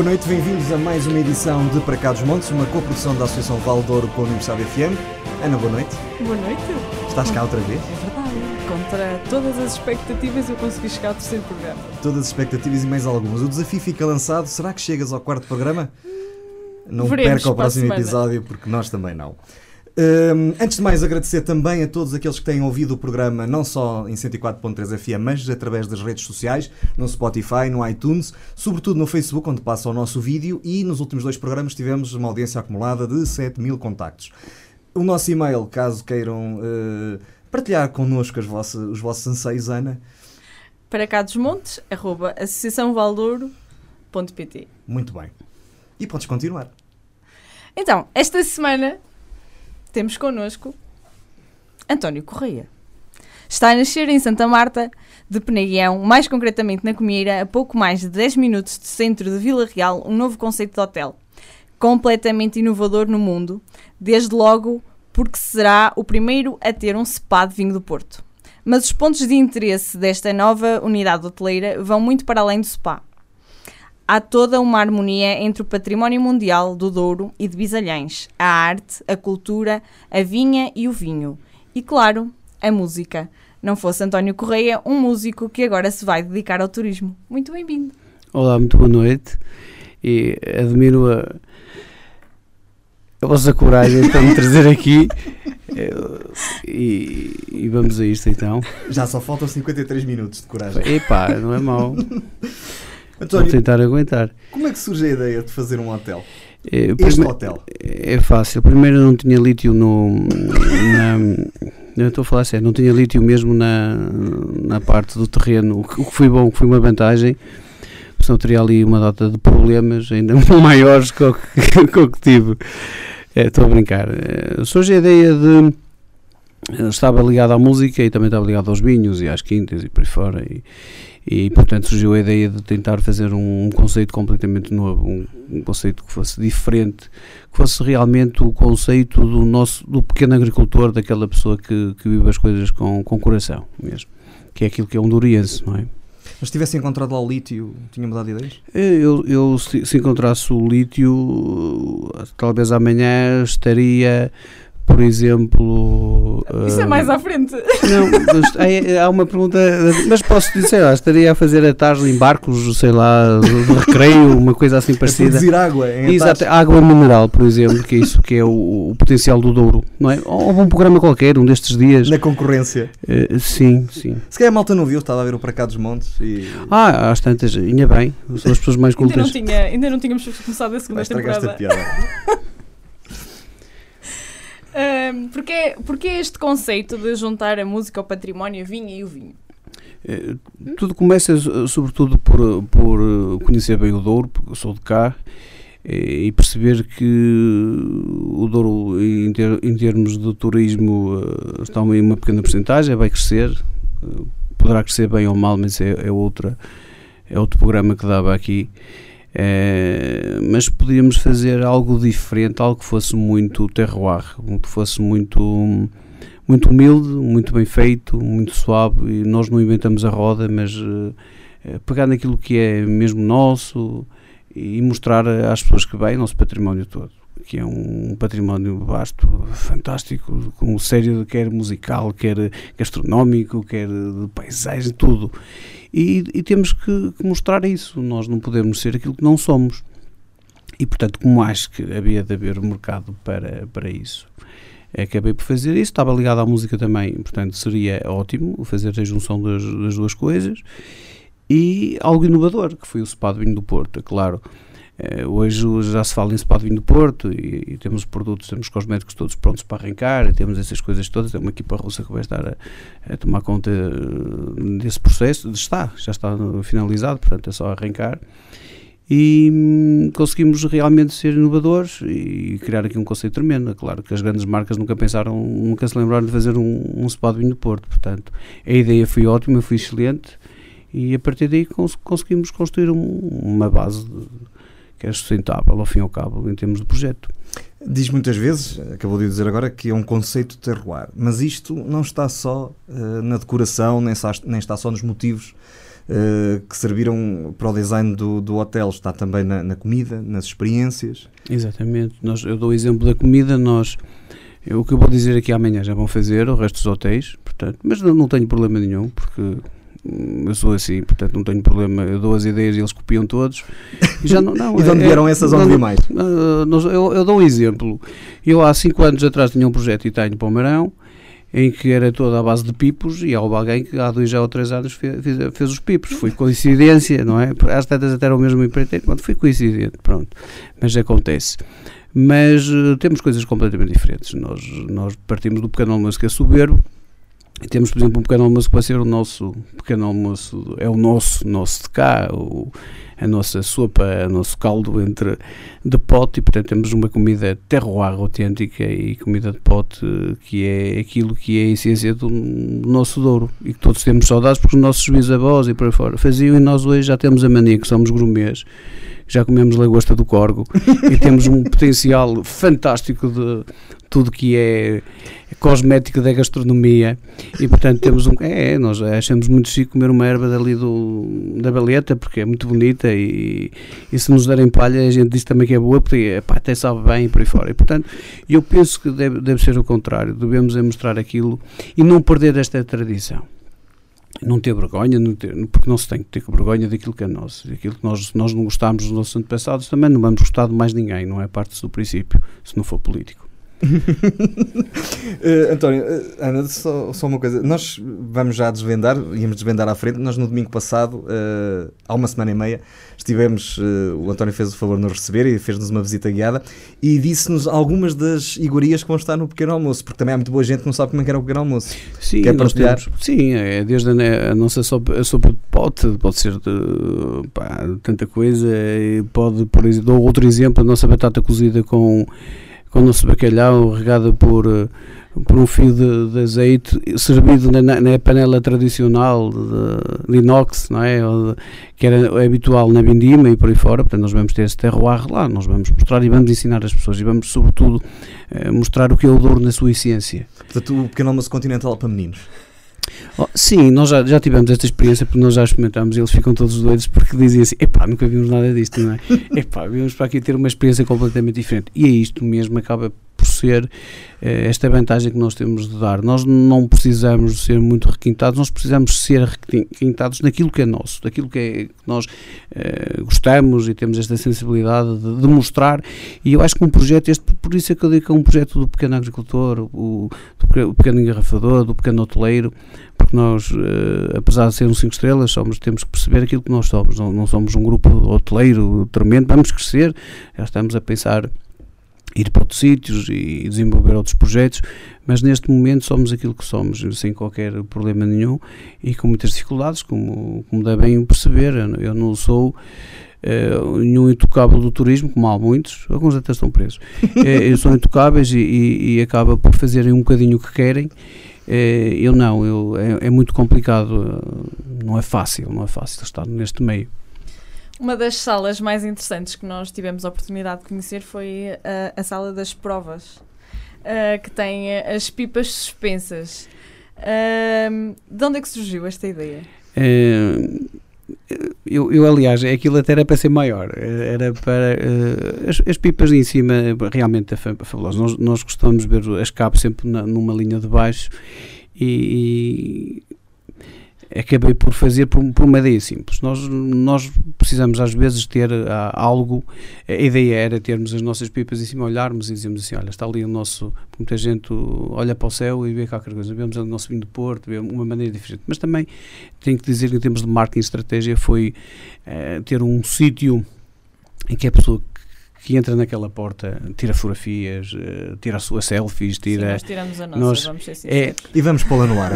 Boa noite, bem-vindos a mais uma edição de Para Cá dos Montes, uma coprodução da Associação Valdouro com a Universidade FM. Ana, boa noite. Boa noite. Estás cá outra vez? É verdade. Contra todas as expectativas eu consegui chegar ao terceiro programa. Todas as expectativas e mais algumas. O desafio fica lançado. Será que chegas ao quarto programa? Não Veremos perca o próximo episódio, porque nós também não. Hum, antes de mais, agradecer também a todos aqueles que têm ouvido o programa, não só em 104.3 FM, mas através das redes sociais, no Spotify, no iTunes, sobretudo no Facebook, onde passa o nosso vídeo, e nos últimos dois programas tivemos uma audiência acumulada de 7 mil contactos. O nosso e-mail, caso queiram eh, partilhar connosco as vossas, os vossos anseios, Ana, Para cá dos montes, arroba associaçãovaldouro.pt muito bem. E podes continuar. Então, esta semana temos connosco António Correia. Está a nascer em Santa Marta de Penaguião, mais concretamente na Comieira, a pouco mais de 10 minutos do centro de Vila Real, um novo conceito de hotel. Completamente inovador no mundo, desde logo porque será o primeiro a ter um spa de vinho do Porto. Mas os pontos de interesse desta nova unidade hoteleira vão muito para além do spa. Há toda uma harmonia entre o património mundial do Douro e de Bisalhães, a arte, a cultura, a vinha e o vinho. E claro, a música. Não fosse António Correia, um músico que agora se vai dedicar ao turismo. Muito bem-vindo. Olá, muito boa noite e admiro a, a vossa coragem para me trazer aqui e, e vamos a isto então. Já só faltam 53 minutos de coragem. Epá, não é mau, vou António, tentar aguentar. como é que surge a ideia de fazer um hotel? Eh, Este hotel. É fácil. Primeiro não tinha lítio no. Na, eu estou a falar sério, não tinha lítio mesmo na, na parte do terreno, o que, o que foi bom, o que foi uma vantagem. Senão teria ali uma data de problemas ainda maiores que o que, que, que tive. Eh, Estou a brincar. Eh, Surge a ideia de. eu Estava ligado à música e também estava ligado aos vinhos e às quintas e por aí fora. E, e portanto surgiu a ideia de tentar fazer um, um conceito completamente novo, um, um conceito que fosse diferente, que fosse realmente o conceito do nosso do pequeno agricultor, daquela pessoa que, que vive as coisas com, com coração mesmo, que é aquilo que é um duriense, não é? Mas se tivesse encontrado lá o lítio, tinha mudado ideias? Eu, eu se, se encontrasse o lítio, talvez amanhã estaria, por exemplo. Isso é ah, mais à frente. Não, mas há, há uma pergunta, mas posso dizer, sei lá, estaria a fazer atalhos em barcos, sei lá, de recreio, uma coisa assim A parecida. produzir água em Exato, Exato. água mineral, por exemplo, que é isso que é o, o potencial do Douro, não é? Ou um programa qualquer, um destes dias. Na concorrência. Eh, sim, sim. Se calhar a malta não viu, estava a ver o Para Cá dos Montes e Ah, às tantas, ainda bem, são as pessoas mais Ainda não, cultas. tinha, ainda não tínhamos começado a segunda temporada. piada. Ahm, porque, porque este conceito de juntar a música ao património, a vinha e o vinho? Eh, Tudo começa sobretudo por, por conhecer bem o Douro, porque eu sou de cá, eh, e perceber que o Douro, em, ter- em termos de turismo, eh, está em uma pequena porcentagem, vai crescer, poderá crescer bem ou mal, mas é, é, outra, é outro programa que dava aqui. Eh, mas podíamos fazer algo diferente, algo que fosse muito terroir, que fosse muito muito humilde, muito bem feito, muito suave e nós não inventamos a roda, mas eh, pegar naquilo que é mesmo nosso e mostrar às pessoas que vêm o nosso património todo, que é um património vasto, fantástico, com sério, quer musical, quer gastronómico, quer de paisagem, tudo. E, e temos que, que mostrar isso, nós não podemos ser aquilo que não somos. E portanto, como acho que havia de haver um mercado para, para isso, acabei por fazer isso, estava ligado à música também, portanto seria ótimo fazer a junção das, das duas coisas e algo inovador, que foi o Spa de Vinho do Porto, é claro. Eh, Hoje já se fala em de Vinho do Porto e, e temos produtos, temos cosméticos todos prontos para arrancar, temos essas coisas todas. É uma equipa russa que vai estar a, a tomar conta eh, desse processo. Está, já está finalizado, portanto é só arrancar e hum, conseguimos realmente ser inovadores e criar aqui um conceito tremendo. É Claro que as grandes marcas nunca pensaram, nunca se lembraram de fazer um, um de vinho do Porto, portanto a ideia foi ótima, foi excelente e a partir daí cons conseguimos construir um- uma base de- que é sustentável ao fim e ao cabo em termos de projeto. Diz muitas vezes, acabou de dizer agora, que é um conceito terroir. Mas isto não está só eh, na decoração, nem, só- nem está só nos motivos uh, que serviram para o design do, do hotel, está também na, na comida, nas experiências. Exatamente. Nós, eu dou o exemplo da comida, nós o que eu vou dizer aqui amanhã já vão fazer, o resto dos hotéis, portanto, mas não, não tenho problema nenhum, porque eu sou assim, portanto não tenho problema, eu dou as ideias e eles copiam todos. E, já não, não, e de onde é, vieram essas, onde mais? Eu, eu, dou um exemplo. Eu há 5 anos atrás tinha um projeto e tenho Palmeirão, em que era toda a base de pipos e houve alguém que há dois ou três anos fez, fez, fez os pipos. Foi coincidência, não é? Às tantas até era o mesmo empreiteiro, quando foi coincidente, pronto. Mas acontece mas uh, temos coisas completamente diferentes. Nós, nós partimos do pequeno almoço que é soberbo, e temos, por exemplo, um pequeno almoço que vai ser o nosso pequeno almoço, é o nosso, nosso de cá, o, a nossa sopa, o nosso caldo entre de pote, e portanto temos uma comida terroir autêntica e comida de pote que é aquilo que é a essência do, nosso Douro. E que todos temos saudades porque os nossos bisavós e por aí fora faziam e nós hoje já temos a mania que somos gourmets já comemos lagosta do Corgo e temos um potencial fantástico de tudo que é cosmético da gastronomia e portanto temos um é, nós achamos muito chique comer uma erva dali do, da baleta porque é muito bonita e, e se nos derem palha a gente diz também que é boa porque pá, até sabe bem e por aí fora. E portanto eu penso que deve, deve ser o contrário. Devemos é mostrar aquilo e não perder esta tradição. Não ter vergonha, não ter, porque não se tem que ter vergonha daquilo que é nosso, daquilo que nós, nós não gostamos dos nossos antepassados, também não vamos gostar de mais ninguém, não é parte do princípio, se não for político. Uh, António, uh, Ana, só, só, uma coisa. Nós vamos já desvendar, íamos desvendar à frente. Nós no domingo passado, uh, há uma semana e meia, estivemos. o António fez o favor de nos receber e fez-nos uma visita guiada e disse-nos algumas das iguarias que vão estar no pequeno almoço, porque também há muito boa gente que não sabe como é que era o pequeno almoço. Sim, Quer nós temos, sim é desde a, a nossa sopa, a sopa de pote, pode ser de, pá, tanta coisa. Pode, por exemplo, dou outro exemplo, a nossa batata cozida com com o nosso bacalhau regada por, eh, por um fio de, de azeite servido na, na, panela tradicional de, de inox, não é? De, que era habitual na Vindima e por aí fora, portanto nós vamos ter esse terroir lá, nós vamos mostrar e vamos ensinar as pessoas e vamos sobretudo eh, mostrar o que é o Douro na sua essência. Portanto o pequeno almoço continental para meninos. Oh, sim, nós já, já tivemos esta experiência porque nós já experimentámos e eles ficam todos doidos porque dizem assim: epá, nunca vimos nada disto, não é? epá, vimos para aqui ter uma experiência completamente diferente. E é isto mesmo, acaba por ser eh, esta vantagem que nós temos de dar. Nós não precisamos ser muito requintados, nós precisamos ser requintados naquilo que é nosso, daquilo que, é, que nós eh, gostamos e temos esta sensibilidade de, mostrar. E eu acho que um projeto, este, por isso é que eu digo que é um projeto do pequeno agricultor, o, do, pequeno engarrafador, do pequeno hoteleiro, porque nós, eh, apesar de sermos cinco estrelas, somos, temos que perceber aquilo que nós somos. Não, não somos um grupo hoteleiro tremendo, vamos crescer, já estamos a pensar ir para outros sítios e desenvolver outros projetos, mas neste momento somos aquilo que somos, sem qualquer problema nenhum e com muitas dificuldades, como, como devem perceber. Eu não sou uh, nenhum intocável do turismo, como há muitos, alguns até estão presos. uh, eu sou intocáveis e, e, e acaba por fazerem um bocadinho o que querem. Uh, eu não, eu, é, é muito complicado, não é fácil, não é fácil estar neste meio. Uma das salas mais interessantes que nós tivemos a oportunidade de conhecer foi a, a sala das provas, uh, que tem as pipas suspensas. Uh, de onde é que surgiu esta ideia? Eu, eu, aliás, aquilo até era para ser maior, era para uh, as, as, pipas em cima realmente é fabuloso. Nós, nós costumamos ver as cabos sempre na, numa linha de baixo e, acabei por fazer por, por, uma ideia simples. Nós, nós precisamos às vezes ter uh, algo, a ideia era termos as nossas pipas em cima, olharmos e dizermos assim, olha, está ali o nosso, muita gente olha para o céu e vê qualquer coisa, vemos o nosso vinho de Porto, vê uma maneira diferente. Mas também tenho que dizer que em termos de marketing e estratégia foi uh, ter um sítio em que a pessoa que entra naquela porta, tira fotografias, uh, tira as suas selfies, tira. Sim, nós tiramos a nossa, nós, vamos ser é, E vamos pô-la no ar.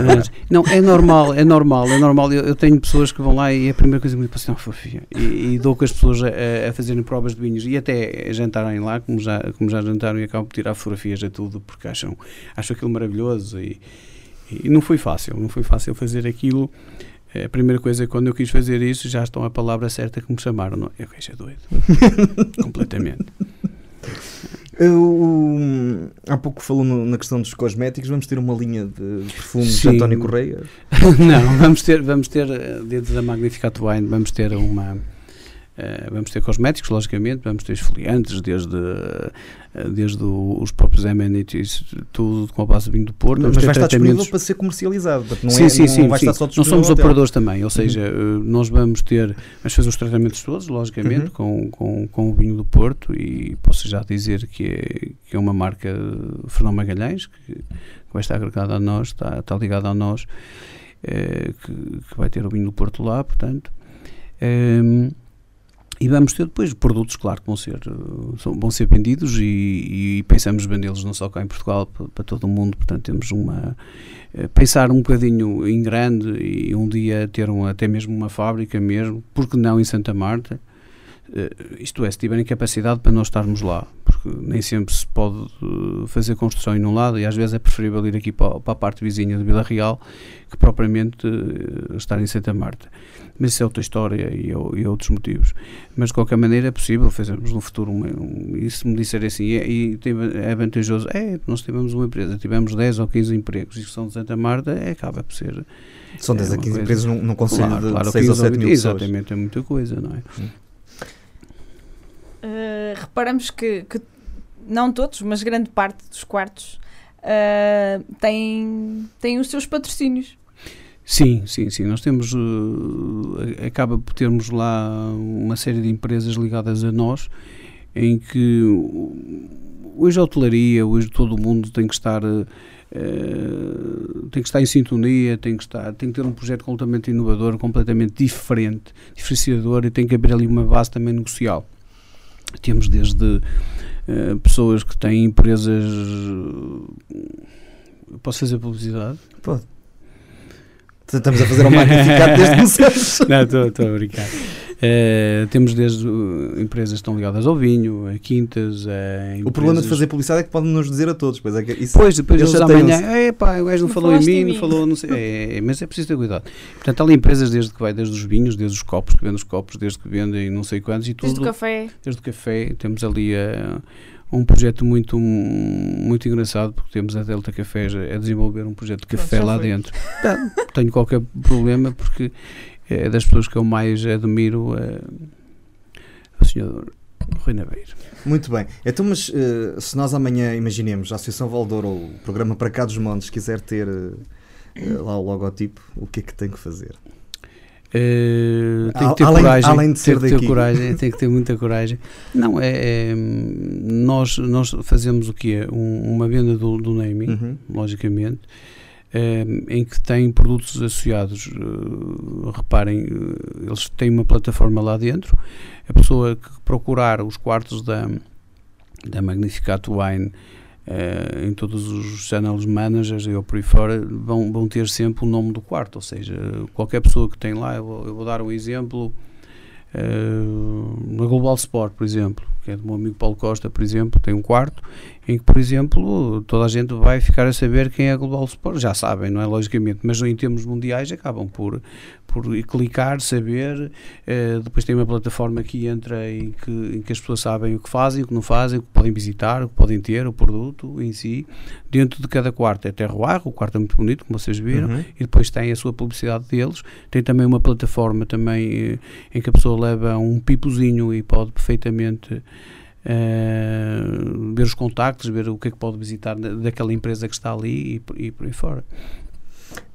não, é normal, é normal, é normal. Eu, eu, tenho pessoas que vão lá e a primeira coisa que me dizem é uma fotografia. E, e, dou com as pessoas a, a, fazerem provas de vinhos e até jantarem lá, como já, como já jantaram, e acabam por tirar fotografias a tudo porque acham, acham aquilo maravilhoso. E, e não foi fácil, não foi fácil fazer aquilo. A primeira coisa, quando eu quis fazer isso, já estão a palavra certa que me chamaram. Não, eu queixo é doido. Completamente. Eu, há pouco falou no- na questão dos cosméticos, vamos ter uma linha de perfumes de. António Correia. Não, vamos ter, vamos ter eh, dentro da Magnificat Wine, vamos ter uma. eh, vamos ter cosméticos, logicamente, vamos ter esfoliantes, desde, desde o- os próprios amenities, tudo com a base de vinho do Porto. Mas vai estar disponível para ser comercializado. Não, sim, é, sim, não sim, vai sim. estar só Nós somos operadores também, ou seja, eh, nós vamos ter, vamos fazer os tratamentos todos, logicamente, Uhum. com, com, com o vinho do Porto e posso já dizer que é, que é uma marca eh, Fernão Magalhães, que, que vai estar agregada a nós, está, está ligada a nós, eh, que, que vai ter o vinho do Porto lá, portanto. Ehm, e vamos ter depois produtos, claro, que vão ser, vão ser vendidos e, e pensamos vendê-los não só cá em Portugal, pa- para todo o mundo, portanto temos uma, eh, pensar um bocadinho em grande e um dia ter um, até mesmo uma fábrica mesmo, porque não em Santa Marta, isto é, se tiverem capacidade para nós estarmos lá, porque nem sempre se pode eh, fazer construção em um lado e às vezes é preferível ir aqui para, para a parte vizinha de Vila Real que propriamente eh, estar em Santa Marta. Mas isso é outra história e, é- e outros motivos. Mas de qualquer maneira é possível fazermos no futuro um, um, e se me disser assim, é, é vantajoso, é, nós tivemos uma empresa, tivemos 10 ou 15 empregos e são de Santa Marta, é, acaba por ser São É 10 a uma 15 coisa- empresas num, num conselho claro, de claro, 6 ou 15 7 mil pessoas. Exatamente, é muita coisa, não é? Uh, reparamos que, que não todos, mas grande parte dos quartos uh, têm, têm os seus patrocínios. Sim, sim, sim. Nós temos, eh, acaba por termos lá uma série de empresas ligadas a nós, em que uh, hoje a hotelaria, hoje todo o mundo tem que estar, eh, eh, tem que estar em sintonia, tem que estar, tem que ter um projeto completamente inovador, completamente diferente, diferenciador e tem que haver ali uma base também negocial. Temos desde eh, pessoas que têm empresas. eh, Posso fazer publicidade? Estamos a fazer um magnificado desde que começamos. Não, estou a brincar. Eh, temos desde uh, empresas que estão ligadas ao vinho, a quintas, a O problema de empresas- fazer publicidade é que podem nos dizer a todos. Pois é que isso, Depois, depois Eles eles amanhã, é pá, o gajo não Não falou em mim, em não mim." falou, não sei. É, é, mas é preciso ter cuidado. Portanto, há ali empresas desde que vai, desde os vinhos, desde os copos, que vendem os copos, desde que vendem não sei quantos e tudo. Desde o café. desde o café, temos ali eh, um projeto muito, muito engraçado, porque temos a Delta Cafés a desenvolver um projeto de Pronto, café já lá dentro. Não tenho qualquer problema, porque é das pessoas que eu mais admiro eh, o senhor Rui Nabeiro. Muito bem. Então, mas eh, se nós amanhã, imaginemos, a Associação Valdouro ou o programa Para Cá dos Montes quiser ter eh, lá o logotipo, o que é que tem que fazer? Eh, tem que ter Além- coragem, além de ser tem que ter coragem, tem que ter muita coragem. Não, é, é, nós, nós fazemos o que é uma venda do, do naming, Uhum. logicamente, eh, em que tem produtos associados. eh, reparem, eles têm uma plataforma lá dentro. A pessoa que procurar os quartos da, da Magnificat Wine eh, em todos os channels managers e por aí fora vão, vão ter sempre o nome do quarto. Ou seja, qualquer pessoa que tem lá, eu vou, eu vou dar um exemplo. eh, na Global Sport, por exemplo, que é do meu amigo Paulo Costa, por exemplo, tem um quarto em que, por exemplo, toda a gente vai ficar a saber quem é a Global Sport. Já sabem, não é? Logicamente, mas em termos mundiais acabam por, por clicar, saber. eh, depois tem uma plataforma que entra em que, em que as pessoas sabem o que fazem, o que não fazem, o que podem visitar, o que podem ter, o produto em si. Dentro de cada quarto é terroir, o quarto é muito bonito, como vocês viram Uhum. e depois tem a sua publicidade deles. Tem também uma plataforma também eh, em que a pessoa leva um pipozinho e pode perfeitamente ver os contactos, ver o que é que pode visitar da- daquela empresa que está ali e, por- e por aí fora.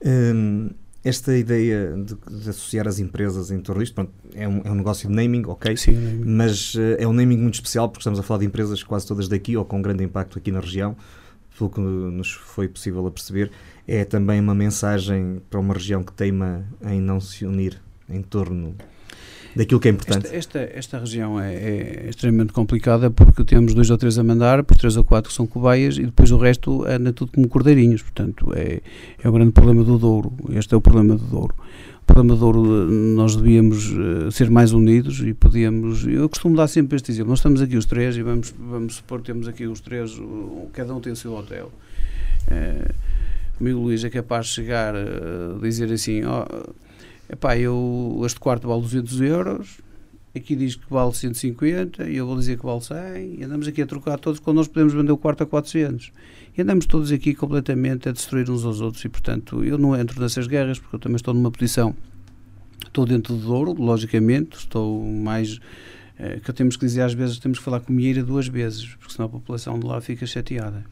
Hum, esta ideia de, de associar as empresas em torno disto, pronto, é, um, é um negócio de naming, ok? Sim, né? Mas eh, é um naming muito especial porque estamos a falar de empresas quase todas daqui ou com grande impacto aqui na região, pelo que nos foi possível a perceber. É também uma mensagem para uma região que teima em não se unir em torno daquilo que é importante. Esta, esta, esta região é, é extremamente complicada porque temos dois ou três a mandar, depois três ou quatro que são cobaias e depois o resto anda tudo como cordeirinhos. Portanto, é, é o grande problema do Douro. Este é o problema do Douro. O problema do Douro, eh, nós devíamos eh, ser mais unidos e podíamos. Eu costumo dar sempre este exemplo. Nós estamos aqui os três e vamos, vamos supor temos aqui os três, cada um tem o seu hotel. Eh, o amigo Luís é capaz de chegar a dizer assim: ó. Epá, eu, este quarto vale 200 euros, aqui diz que vale 150 e eu vou dizer que vale 100 e andamos aqui a trocar todos quando nós podemos vender o quarto a 400 e andamos todos aqui completamente a destruir uns aos outros e portanto eu não entro nessas guerras porque eu também estou numa posição estou dentro do Douro, logicamente estou mais eh, que temos que dizer às vezes temos que falar com Mieira duas vezes porque senão a população de lá fica chateada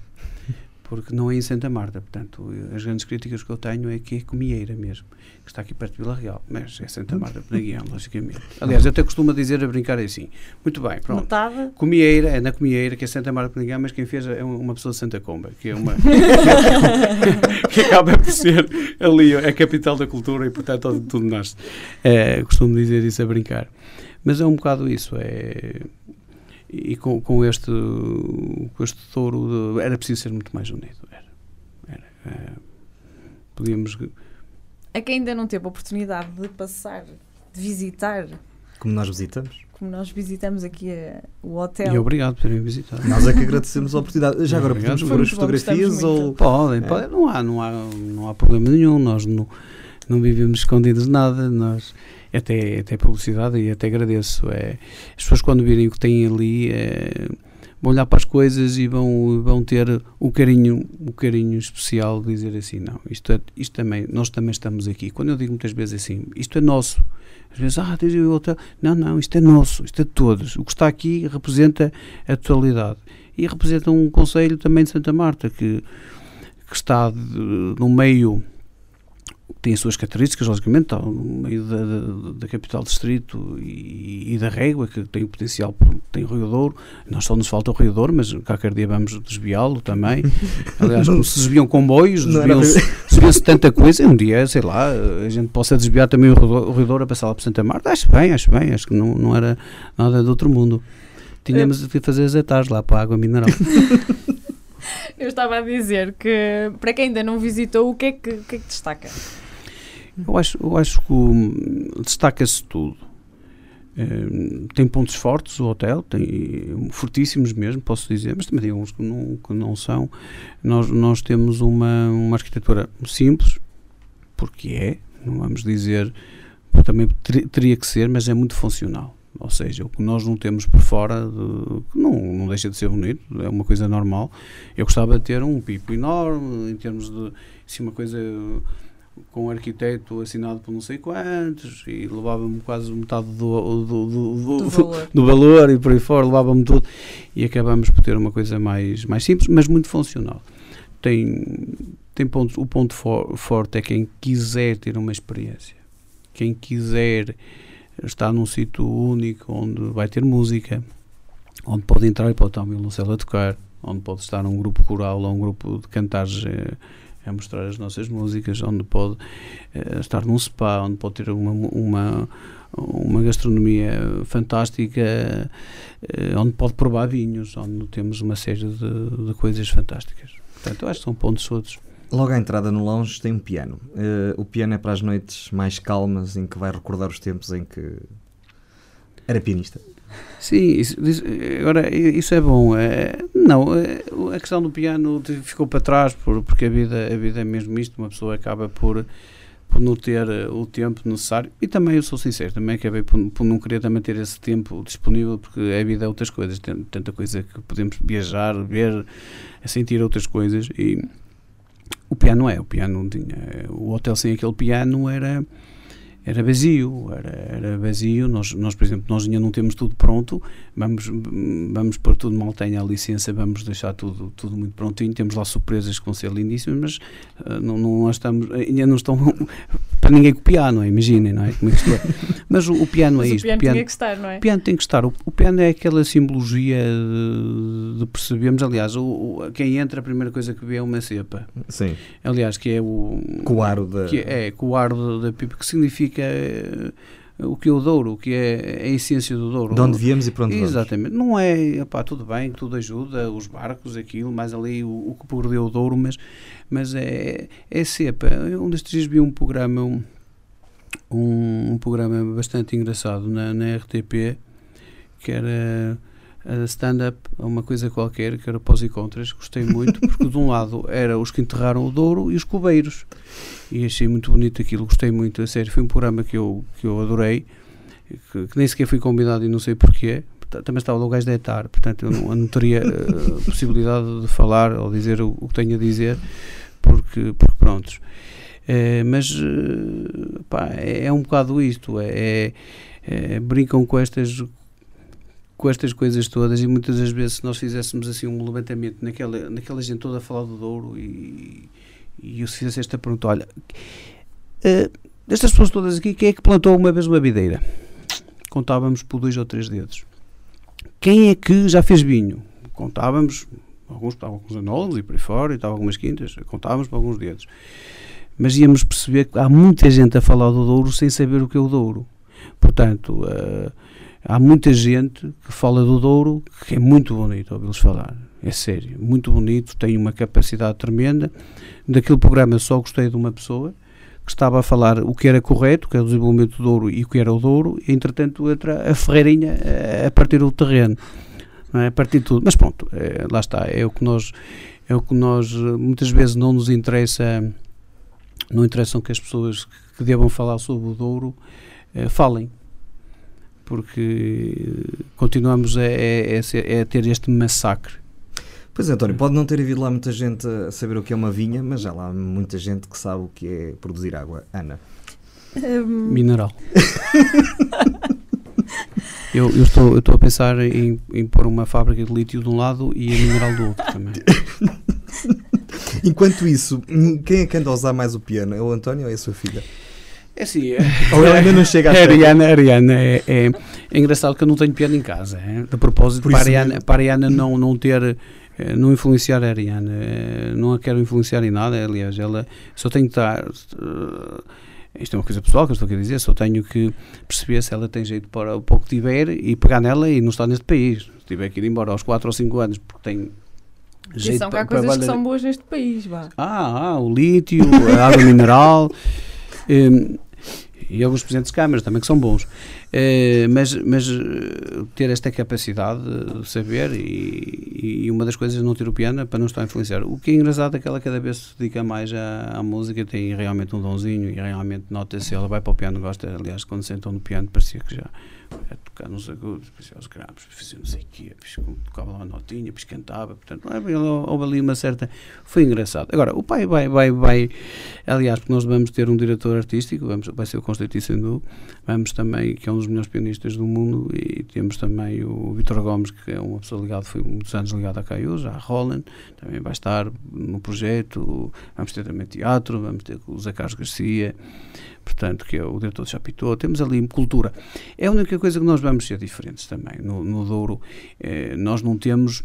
porque não é em Santa Marta. Portanto, as grandes críticas que eu tenho é que é Comieira mesmo, que está aqui perto de Vila Real, mas é Santa Marta, Penaguião, logicamente. Aliás, eu até costumo dizer a brincar assim. Muito bem, pronto. Metade. Comieira, é na Comieira, que é Santa Marta, Penaguião, mas quem fez é uma pessoa de Santa Comba, que é uma. que acaba por ser ali a capital da cultura e, portanto, tudo nasce. É, costumo dizer isso a brincar. Mas é um bocado isso, é e com, com este com este touro de, era preciso ser muito mais unido era, era é, podíamos a quem ainda não teve a oportunidade de passar de visitar. Como nós visitamos. Como nós visitamos aqui a, o hotel. E obrigado por terem visitado. Nós é que agradecemos a oportunidade. Já agora podemos pôr as fotografias ou podem, podem. É. não há não há não há problema nenhum. Nós não não vivemos escondidos de nada. Nós até, até publicidade e até agradeço. É, as pessoas quando virem o que têm ali é, vão olhar para as coisas e vão, vão ter o carinho, o carinho especial de dizer assim, não, isto, é, isto também, nós também estamos aqui. Quando eu digo muitas vezes assim, isto é nosso. Às vezes, ah, tens o hotel. Não, não, isto é nosso, isto é de todos. O que está aqui representa a totalidade. E representa um conselho também de Santa Marta, que, que está no meio tem as suas características, logicamente, está no meio da, da, da capital distrito e, e, da Régua, que tem o potencial, tem o Rio Douro, não só nos falta o Rio Douro, mas qualquer dia vamos desviá-lo também. Aliás, como se desviam comboios, desviam-se desvia tanta coisa, um dia, sei lá, a gente possa desviar também o Rio, Douro a passar lá para Santa Marta, acho bem, acho bem, acho que não, não era nada de outro mundo. Tínhamos de fazer as etares lá para a água mineral. Eu estava a dizer que, para quem ainda não visitou, o que é que, que, é que destaca? Eu acho, eu acho que destaca-se tudo. Um, tem pontos fortes o hotel, tem fortíssimos mesmo, posso dizer, mas também tem uns que não, que não são. Nós, nós temos uma, uma arquitetura simples, porque é, não vamos dizer, também ter, teria que ser, mas é muito funcional. Ou seja, o que nós não temos por fora, de, não, não deixa de ser bonito, é uma coisa normal. Eu gostava de ter um pipo enorme, em termos de, assim, uma coisa com um arquiteto assinado por não sei quantos e levava-me quase metade do, do, do, do, valor. do valor e por aí fora, levava-me tudo e acabamos por ter uma coisa mais, mais simples, mas muito funcional. Tem, tem pontos, o ponto for, forte é quem quiser ter uma experiência, quem quiser estar num sítio único onde vai ter música, onde pode entrar e pode estar um violoncelo a tocar, onde pode estar um grupo coral ou um grupo de cantares eh, a mostrar as nossas músicas, onde pode uh, estar num spa, onde pode ter uma, uma, uma gastronomia fantástica, uh, onde pode provar vinhos, onde temos uma série de, de coisas fantásticas. Portanto, eu acho que são pontos todos. Logo à entrada no lounge tem um piano. Uh, o piano é para as noites mais calmas, em que vai recordar os tempos em que era pianista. Sim, isso, agora isso é bom. É, não, é, a questão do piano ficou para trás por, porque a vida, a vida é mesmo isto. Uma pessoa acaba por, por não ter eh, o tempo necessário. E também, eu sou sincero, também acabei por, por não querer também ter esse tempo disponível porque a vida é outras coisas. Tanta coisa que podemos viajar, ver, sentir outras coisas. E o piano é, o piano tinha. O hotel sem aquele piano era era vazio, era, era vazio. Nós, nós, por exemplo, nós ainda não temos tudo pronto, vamos, vamos pôr tudo mal tenha a licença, vamos deixar tudo, tudo muito prontinho. Temos lá surpresas que vão ser lindíssimas, mas uh, não, não estamos, ainda não estão para ninguém copiar, não é? Imaginem, não é? Como é que é? Mas o, o piano mas é isto. O piano, o piano tem que estar, não é? O piano tem que estar. O, o piano é aquela simbologia de, de percebermos. Aliás, o, o, quem entra, a primeira coisa que vê é uma cepa. Sim. Aliás, que é o. Coaro da. Que é, é coaro da pipa, que significa eh, o que é o Douro, o que é a essência do Douro. De onde viemos e para onde vamos. Exatamente. Não é, opá, tudo bem, tudo ajuda, os barcos, aquilo, mais ali o, o que perdeu o Douro, mas, mas é, é cepa. Um destes dias vi um programa, um, um, programa bastante engraçado na, na RTP, que era stand-up, uma coisa qualquer, que era pós e contras, gostei muito, porque de um lado era os que enterraram o Douro e os cobeiros, e achei muito bonito aquilo, gostei muito, a sério, foi um programa que eu, que eu adorei, que, que nem sequer fui convidado e não sei porquê. Também estava o gajo de etar, portanto eu não, eu não teria uh, possibilidade de falar ou dizer o, o, que tenho a dizer, porque, porque prontos. É, mas pá, é, é, um bocado isto, é, é, é, brincam com estas com estas coisas todas e muitas das vezes se nós fizéssemos assim um levantamento naquela, naquela gente toda a falar do Douro e, e eu se fizesse esta pergunta, olha, uh, destas pessoas todas aqui, quem é que plantou uma vez uma videira? Contávamos por dois ou três dedos. Quem é que já fez vinho? Contávamos, alguns estavam com os anolos e por aí fora, e estavam algumas quintas, contávamos por alguns dedos. Mas íamos perceber que há muita gente a falar do Douro sem saber o que é o Douro. Portanto, uh, há muita gente que fala do Douro que é muito bonito ouvi-los falar. É sério, muito bonito, tem uma capacidade tremenda. Daquele programa só gostei de uma pessoa que estava a falar o que era correto, que era o desenvolvimento do Douro e o que era o Douro, e entretanto entra a Ferreirinha a partir do terreno, é? a partir de tudo. Mas pronto, é, lá está, é o que nós, é o que nós muitas vezes não nos interessa, não interessam que as pessoas que devam falar sobre o Douro é, falem, porque continuamos a, a, a ter este massacre Pois é, António, pode não ter havido lá muita gente a saber o que é uma vinha, mas já lá há muita gente que sabe o que é produzir água. Ana. Um... Mineral. eu, eu, estou, eu estou a pensar em, em pôr uma fábrica de lítio de um lado e a mineral do outro também. Enquanto isso, quem é que anda a usar mais o piano? É o António ou é a sua filha? É assim, ou ele ainda não chega a é, Ariana, Ariana é, é, é, engraçado que eu não tenho piano em casa. É? De propósito, para a, Ariana, para a Ariana não, não ter eh, não influenciar a Ariana, eh, não a quero influenciar em nada, aliás, ela só tem que estar. Uh, isto é uma coisa pessoal que eu estou a dizer, só tenho que perceber se ela tem jeito para o pouco que tiver e pegar nela e não estar neste país. Se tiver que ir embora aos 4 ou 5 anos, porque tem jeito são cá coisas que são boas neste país, vá. Ah, ah o lítio, a água mineral. Um, e alguns presidentes de câmaras também que são bons. Uh, mas, mas eh, ter esta capacidade de saber e, e, uma das coisas não piano é para não estar a influenciar. O que é engraçado é que ela cada vez se dedica mais à, à música, tem realmente um donzinho e realmente nota-se, ela vai para o piano, gosta, aliás, quando sentou no piano parecia que já a tocar nos agudos, depois aos graves, fazia não sei o quê, tocava lá uma notinha, depois cantava, portanto, houve ali uma certa. Foi engraçado. Agora, o pai vai, vai, vai, aliás, porque nós vamos ter um diretor artístico, vamos, vai ser o Constantino Sendu, vamos também, que é um dos melhores pianistas do mundo, e temos também o Vitor Gomes, que é uma pessoa ligada, foi muitos anos ligado à Caiusa, à Roland, também vai estar no projeto, vamos ter também teatro, vamos ter o Zé Carlos Garcia portanto, que é o diretor de Chapitou, temos ali cultura. É a única coisa que nós vamos ser diferentes também. No, no Douro, eh, nós não temos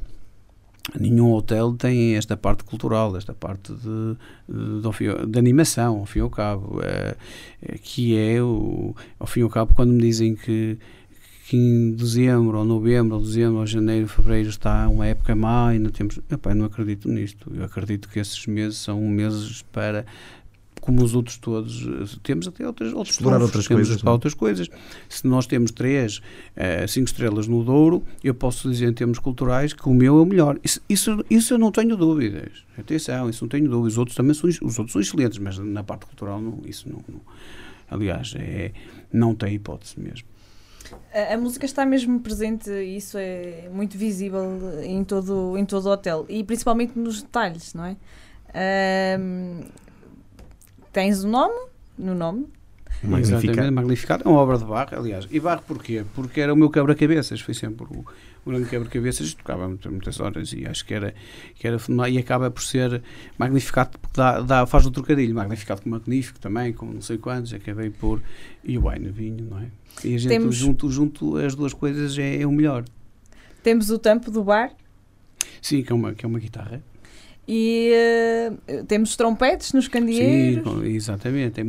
nenhum hotel tem esta parte cultural, esta parte de, de, de animação, ao fim e ao cabo, é, que é, o, ao fim e ao cabo, quando me dizem que, que em dezembro, ou novembro, ou dezembro, ou janeiro, fevereiro está uma época má e não temos. Epá, não acredito nisto. Eu acredito que esses meses são meses para como os outros todos, eh, temos até outras, outros Explorar outras coisas. É? outras coisas. Se nós temos três, uh, cinco estrelas no Douro, eu posso dizer em termos culturais que o meu é o melhor. Isso, isso, isso eu não tenho dúvidas. Atenção, isso não tenho dúvidas. Os outros também são, os outros são excelentes, mas na parte cultural não, isso não, não aliás, é, não tem hipótese mesmo. A, a, música está mesmo presente, isso é muito visível em todo, em todo o hotel e principalmente nos detalhes, não é? Um, tens o nome, no nome. Exatamente, Magnificado. É uma obra de Barro, aliás. E Barro porquê? Porque era o meu quebra-cabeças, foi sempre o, o grande quebra-cabeças, tocava muitas horas e acho que era, que era fenomenal. E acaba por ser Magnificado, porque dá, dá, faz o trocadilho. Magnificado com Magnífico também, com não sei quantos, acabei por. E o wine, vinho, não é? E a gente Temos... junto, junto as duas coisas é, é o melhor. Temos o tampo do bar. Sim, que é uma, que é uma guitarra e uh, temos trompetes nos candeeiros. Sim, exatamente.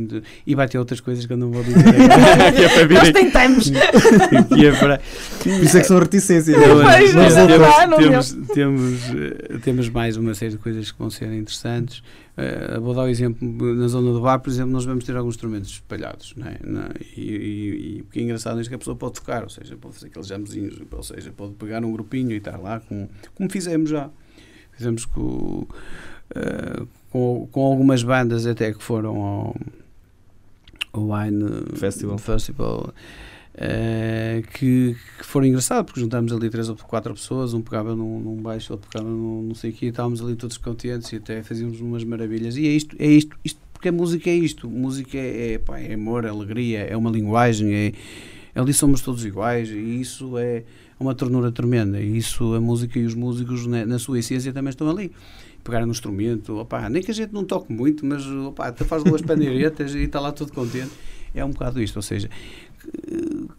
E vai ter outras coisas que eu não vou dizer. é Nós tentamos. é para... Por isso é que são reticências. temos, temos, temos, eh, temos, mais uma série de coisas que vão ser interessantes. Uh, vou dar o um exemplo, na zona do bar, por exemplo, nós vamos ter alguns instrumentos espalhados, não é? Na, e, e, e, o que é engraçado é que a pessoa pode tocar, ou seja, pode fazer aqueles jamezinhos, ou seja, pode pegar um grupinho e estar lá, com, como fizemos já. Fizemos com, uh, com, com, algumas bandas até que foram ao, ao Wine Festival. Festival Uh, que, que foram engraçados, porque juntámos ali três ou quatro pessoas, um pegava num, num baixo, outro pegava num não sei o quê, e estávamos ali todos contentes e até fazíamos umas maravilhas. E é isto, é isto, isto porque a música é isto. Música é, é, pá, é amor, é alegria, é uma linguagem, é, ali somos todos iguais e isso é uma ternura tremenda. E isso, a música e os músicos, na, na sua essência, também estão ali pegar no instrumento, opa, nem que a gente não toque muito, mas opa, até faz duas pandeiretas e está lá tudo contente. É um bocado isto, ou seja,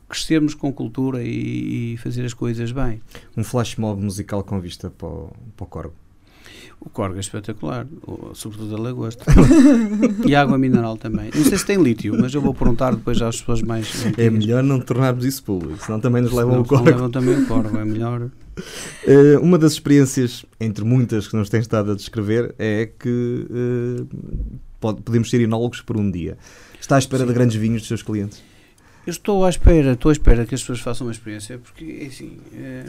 crescermos com cultura e, e, fazer as coisas bem. Um flash mob musical com vista para o, para o Corgo. O Corgo é espetacular, sobretudo a lagosta. e água mineral também. Não sei se tem lítio, mas eu vou perguntar depois às pessoas mais. Antigas. É melhor não tornarmos isso público, senão também nos levam o Corgo. levam também o Corgo, é melhor. Uh, uma das experiências, entre muitas que nos tens estado a descrever, é que uh, pode, podemos ser enólogos por um dia. Está à espera Sim. de grandes vinhos dos seus clientes? Eu estou à espera, estou à espera que as pessoas façam uma experiência, porque assim, é,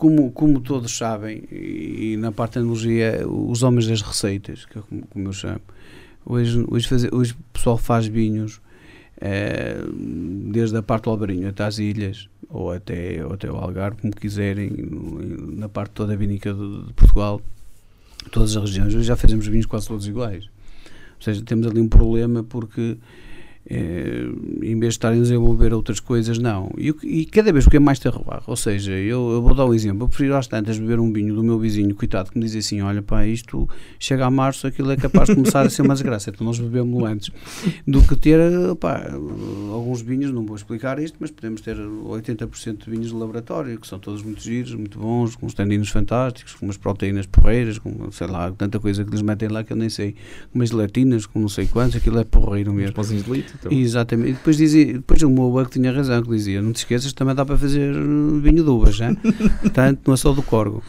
como, como todos sabem, e, e, na parte da analogia, os homens das receitas, que é como, como eu chamo, hoje, hoje, fazer, hoje o pessoal faz vinhos é, desde a parte do Alvarinho até às ilhas, ou até, ou até o Algarve, como quiserem, na parte toda vinícola de, de Portugal, todas as regiões, hoje já fazemos vinhos quase todos iguais. Ou seja, temos ali um problema porque é, em vez de estarem a desenvolver outras coisas, não. E, e cada vez que é mais terroir, ou seja, eu, eu, vou dar um exemplo, eu prefiro às tantas beber um vinho do meu vizinho, coitado, que me diz assim, olha pá, isto chega a março, aquilo é capaz de começar a ser uma desgraça, então nós bebemos antes, do que ter, pá, alguns vinhos, não vou explicar isto, mas podemos ter 80% de vinhos de laboratório, que são todos muito giros, muito bons, com uns taninos fantásticos, com umas proteínas porreiras, com, sei lá, tanta coisa que eles metem lá que eu nem sei, umas gelatinas, com não sei quantos, aquilo é porreiro mesmo. Uns de então. Exatamente. E depois, dizia, depois o meu que tinha razão, que dizia: não te esqueças, também dá para fazer vinho de uvas, já? portanto, não é só do corgo.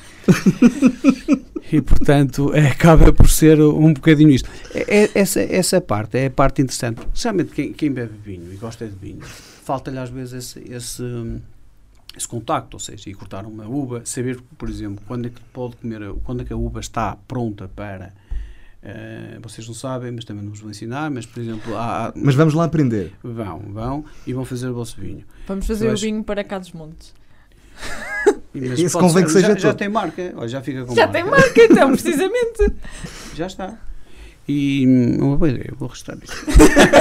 e portanto é, acaba por ser um bocadinho isto. É, é, essa, essa parte é a parte interessante. Realmente, quem, quem bebe vinho e gosta de vinho, falta-lhe às vezes esse, esse, esse contacto, ou seja, e cortar uma uva, saber, por exemplo, quando é que pode comer, quando é que a uva está pronta para Uh, vocês não sabem, mas também não vos vou ensinar. Mas, por exemplo, há, há, Mas vamos lá aprender. Vão, vão e vão fazer o vosso vinho. Vamos fazer o vinho para cá dos montes. Mas Isso convém ser, que seja já, já, tem marca, ou já fica com Já marca. tem marca, então, precisamente. já está. E uma boa ideia, vou registrar isto.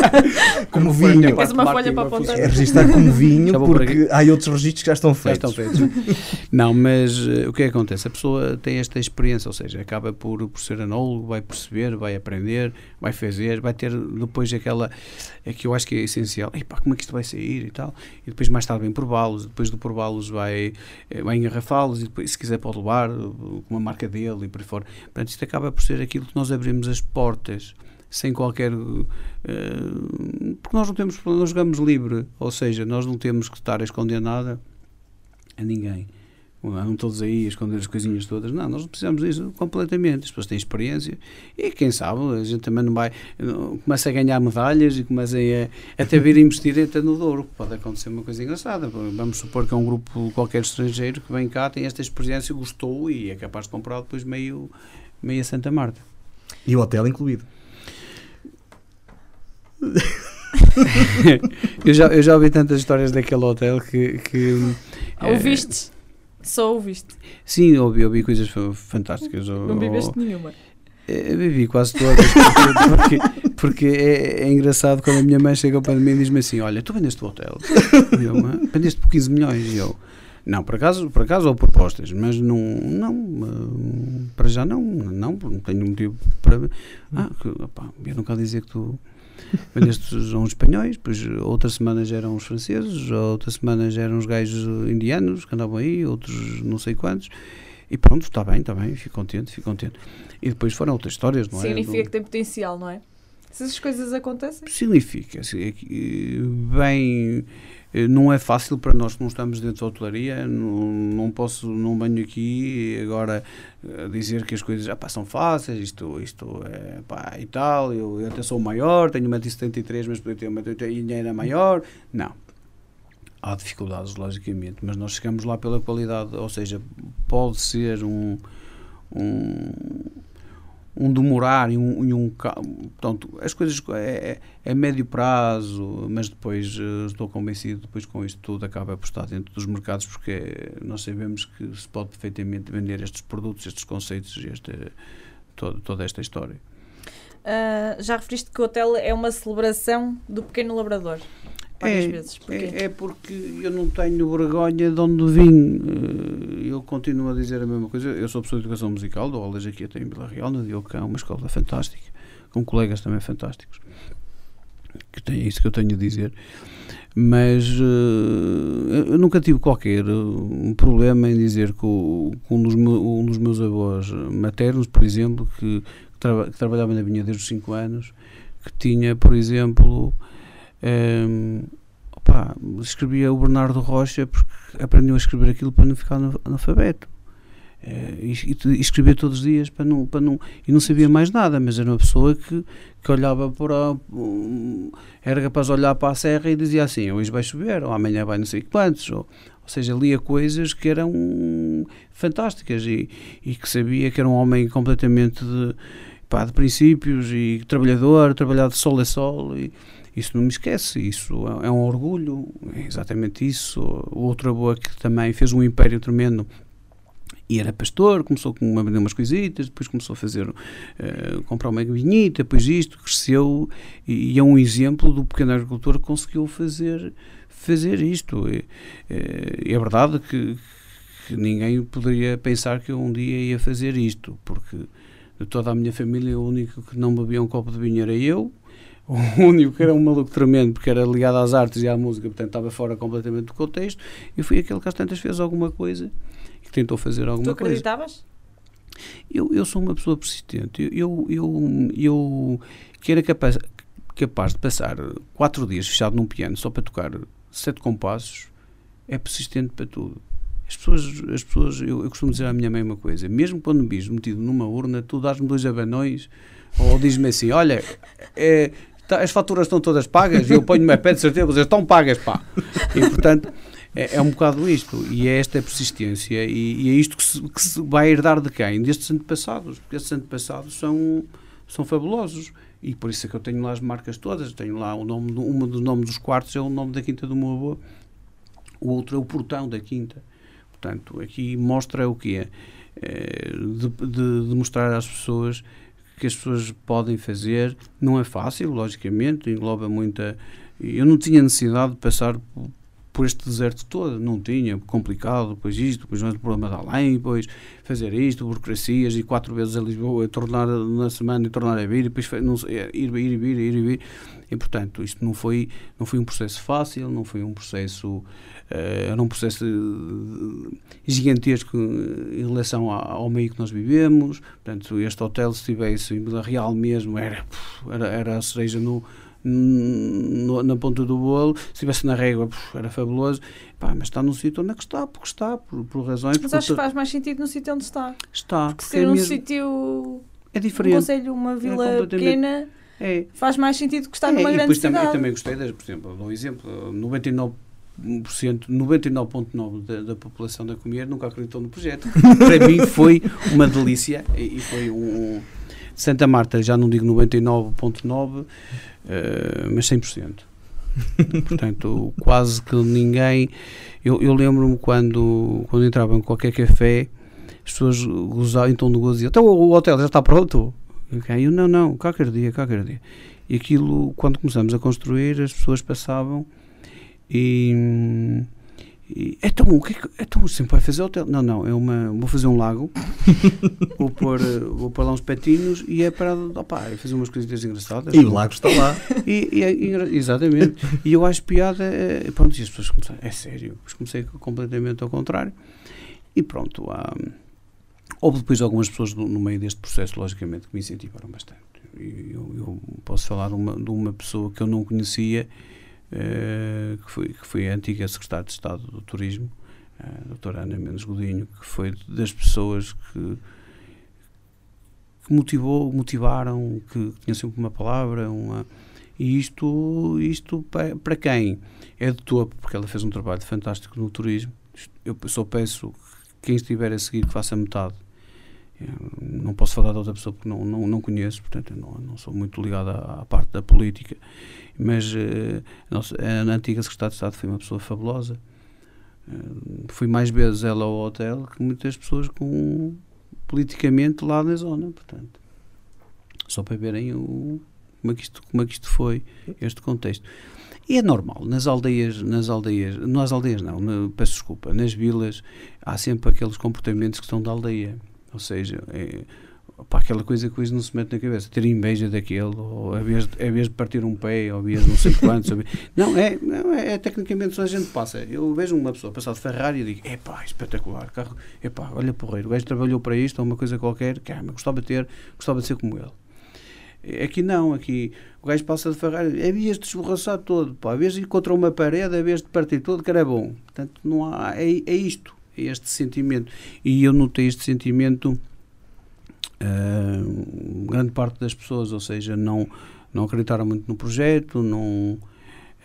como vinho. Queres uma folha para apontar? É registrar como vinho, porque há outros registros que já estão feitos. Já estão feitos. Não, mas uh, o que é que acontece? A pessoa tem esta experiência, ou seja, acaba por, por ser anólogo, vai perceber, vai aprender, vai fazer, vai ter depois aquela. É que eu acho que é essencial. Epá, como é que isto vai sair e tal. E depois mais tarde vem prová-los, depois de prová-los vai, eh, vai engarrafá-los e depois, se quiser, pode levar com uma marca dele e por aí fora. Portanto, isto acaba por ser aquilo que nós abrimos as portas portas sem qualquer. Uh, porque nós não temos. Nós jogamos livre, ou seja, nós não temos que estar a esconder nada a ninguém. Não todos aí a esconder as coisinhas todas. Não, nós não precisamos disso completamente. As pessoas têm experiência e quem sabe a gente também não vai. começa a ganhar medalhas e começa a, até vir investir até no Douro. Pode acontecer uma coisa engraçada. Vamos supor que é um grupo qualquer estrangeiro que vem cá, tem esta experiência, gostou e é capaz de comprar depois meio, meio a Santa Marta. E o hotel incluído. eu, já, eu já ouvi tantas histórias daquele hotel que. que Ouviste? É, Só ouviste? Sim, ouvi, ouvi coisas fantásticas. Não viveste nenhuma. Eu vivi quase todas, porque, porque é, é, engraçado quando a minha mãe chega para mim e diz-me assim: Olha, tu vendeste o hotel, eu, vendeste por 15 milhões, e eu, não, por acaso, por acaso ou propostas, mas não, não uh, para já não, não, não tenho motivo para. Ah, que, opa, eu quero dizer que tu vendeste a uns espanhóis, depois outra semana já eram os franceses, outra semana já eram os gajos indianos que andavam aí, outros não sei quantos. E pronto, está bem, está bem, fico contente, fico contente. E depois foram outras histórias, não Significa é? Significa que tem potencial, não é? Se as coisas acontecem? Significa. Bem eh, não é fácil para nós que não estamos dentro da hotelaria, não, não posso, não venho aqui agora eh, dizer que as coisas já passam fáceis, isto, isto é pá, e tal, eu, eu até sou maior, tenho 1,73m, mas podia ter uma e era maior. Não. Há dificuldades, logicamente, mas nós chegamos lá pela qualidade, ou seja, pode ser um, um um demorar e um, e um portanto, as coisas é, é, é médio prazo, mas depois uh, estou convencido, depois com isto tudo acaba por estar dentro dos mercados, porque nós sabemos que se pode perfeitamente vender estes produtos, estes conceitos, este, todo, toda esta história. Uh, já referiste que o hotel é uma celebração do pequeno labrador várias é, vezes. É, é, porque eu não tenho vergonha de onde vim. Eh, eu continuo a dizer a mesma coisa. Eu sou professor de educação musical, dou aulas aqui até em Vila Real, no Diocão, uma escola fantástica, com colegas também fantásticos. Que tem, é isso que eu tenho a dizer. Mas uh, eu nunca tive qualquer um problema em dizer que, o, que um, dos um, dos meus avós maternos, por exemplo, que, que, traba, que trabalhava na vinha desde os 5 anos, que tinha, por exemplo, um, opa, escrevia o Bernardo Rocha porque aprendeu a escrever aquilo para não ficar analfabeto. Uh, e, e, escrevia todos os dias para não, para não, e não sabia mais nada, mas era uma pessoa que, que olhava para um, era capaz de olhar para a serra e dizia assim, hoje vai chover, ou amanhã vai não sei quantos, ou, ou seja, lia coisas que eram fantásticas e, e que sabia que era um homem completamente de, pá, de princípios e trabalhador, trabalhar de sol a sol e, isso não me esquece, isso é, é um orgulho, é exatamente isso. O outro avô que também fez um império tremendo e era pastor, começou a vender umas coisitas, depois começou a fazer, uh, comprar uma vinhita, depois isto, cresceu, e, e, é um exemplo do pequeno agricultor que conseguiu fazer, fazer isto. E, eh, é verdade que, que, ninguém poderia pensar que eu um dia ia fazer isto, porque de toda a minha família o único que não bebia um copo de vinho era eu, o único que era um maluco tremendo porque era ligado às artes e à música, portanto estava fora completamente do contexto, e fui aquele que às tantas fez alguma coisa e que tentou fazer alguma coisa. Tu acreditavas? Eu, eu sou uma pessoa persistente. Eu, eu, eu, que era capaz, capaz de passar quatro dias fechado num piano só para tocar sete compassos, é persistente para tudo. As pessoas, as pessoas eu, eu costumo dizer à minha mãe uma coisa: mesmo quando me vis metido numa urna, tu dás-me dois abanões ou diz-me assim: olha, é, as faturas estão todas pagas e eu ponho-me a pé de certeza, vocês estão pagas, pá. E portanto, é, é, um bocado isto, e é esta persistência, e, e é isto que se, que se, vai herdar de quem? Destes antepassados, porque estes antepassados são, são fabulosos. E por isso é que eu tenho lá as marcas todas. Tenho lá o nome, uma dos nomes dos quartos é o nome da quinta do meu avô, o outro é o portão da quinta. Portanto, aqui mostra o que é de, de, de mostrar às pessoas que as pessoas podem fazer. Não é fácil, logicamente, engloba muita. Eu não tinha necessidade de passar por este deserto todo, não tinha, complicado, depois isto, depois mais o problema de além, depois fazer isto, burocracias, e quatro vezes a Lisboa, tornar na semana e tornar a vir, e depois não, ir, ir, vir, ir e. E, portanto, isto não foi, não foi um processo fácil, não foi um processo era um processo gigantesco em relação ao meio que nós vivemos. Portanto, este hotel, se estivesse em Vila Real mesmo, era, era, era a cereja no, no, na ponta do bolo, se estivesse na régua, era fabuloso. Pá, mas está num sítio onde é que está, porque está, por, por razões. Mas acho que faz mais sentido no sítio onde está. Está. Porque, porque ser é um mesmo... sítio. É diferente. Um conselho, uma vila é pequena. É. Faz mais sentido que estar é, numa grande cidade. Também, também gostei, por exemplo, dou um exemplo, 99 99,9% da, da população da Comier nunca acreditou no projeto. Para mim foi uma delícia e, e foi um, um, Santa Marta, já não digo 99,9%, uh, eh, mas 100%. Portanto, quase que ninguém. Eu, eu lembro-me quando, quando entrava em qualquer café, as pessoas gozavam, então gozo então o hotel já está pronto? Okay? Eu, não, não, qualquer dia, qualquer dia. E aquilo, quando começamos a construir, as pessoas passavam e, e então, o que é que, então sempre vai fazer hotel? Não, não, é uma, vou fazer um lago, vou, pôr, vou pôr lá uns petinhos e é para opa, é fazer umas coisinhas engraçadas. E o lago está lá. E, e é, exatamente. E eu acho piada, é, pronto, e as pessoas começaram, é sério, comecei completamente ao contrário. E pronto, há, houve depois algumas pessoas no, no meio deste processo, logicamente, que me incentivaram bastante. Eu, eu posso falar de uma, de uma pessoa que eu não conhecia que, foi, que foi a antiga secretária de Estado do Turismo, a doutora Ana Mendes Godinho, que foi das pessoas que, que motivou, motivaram, que tinha sempre uma palavra, uma, e isto, isto para, quem é de topo, porque ela fez um trabalho fantástico no turismo, eu só peço que quem estiver a seguir que faça metade. não posso falar de outra pessoa porque não, não, não conheço, portanto não, não sou muito ligado à, à parte da política, mas uh, a, antiga secretária de Estado foi uma pessoa fabulosa. Uh, fui mais vezes ela ao hotel que muitas pessoas com politicamente lá na zona, portanto. Só para verem o, como, é que isto, como é que isto foi, este contexto. E é normal, nas aldeias, nas aldeias, nas aldeias não, na, peço desculpa, nas vilas há sempre aqueles comportamentos que são da aldeia ou seja, é, pá, aquela coisa que hoje não se mete na cabeça, ter inveja daquele, ou a vez, a vez de partir um pé, ou a vez não sei quantos. não, é, não é, é, tecnicamente só a gente passa. Eu vejo uma pessoa passar de Ferrari e digo, é pá, espetacular, carro, é pá, olha porreiro, o gajo trabalhou para isto, ou uma coisa qualquer, que ah, gostava de ter, gostava de ser como ele. Aqui não, aqui o gajo passa de Ferrari, é vez de esborraçar todo, pá, a vez contra uma parede, a vez de partir todo, que era bom. Portanto, não há, é, é isto este sentimento. E eu notei este sentimento uh, grande parte das pessoas, ou seja, não, não acreditaram muito no projeto, não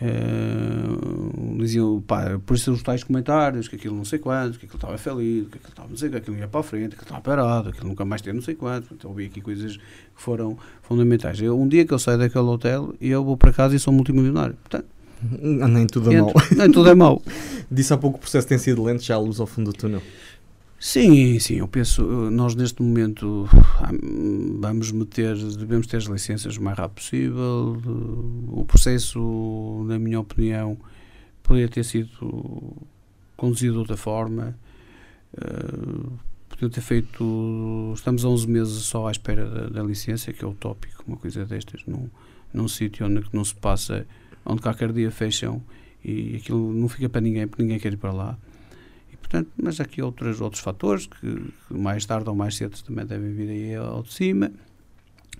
uh, diziam, pá, por isso os tais comentários, que aquilo não sei quanto, que aquilo estava feliz, que aquilo estava não sei que aquilo ia para a frente, que aquilo estava parado, que aquilo nunca mais teve não sei quanto. Então ouvi aqui coisas que foram fundamentais. Eu, um dia que eu saio daquele hotel, eu vou para casa e sou multimilionário. Portanto, nem tudo é mau. Nem tudo é mau. Disse há pouco que o processo tem sido lento, já a luz ao fundo do túnel. Sim, sim, eu penso, nós neste momento vamos meter, devemos ter as licenças o mais rápido possível. O processo, na minha opinião, poderia ter sido conduzido de outra forma. Uh, podiam ter feito. Estamos a 11 meses só à espera da, da licença, que é utópico, uma coisa destas, num, num sítio onde não se passa onde qualquer dia fecham e aquilo não fica para ninguém, porque ninguém quer ir para lá. Portanto, mas aqui outros, outros fatores que, que mais tarde ou mais cedo também devem vir aí ao de cima.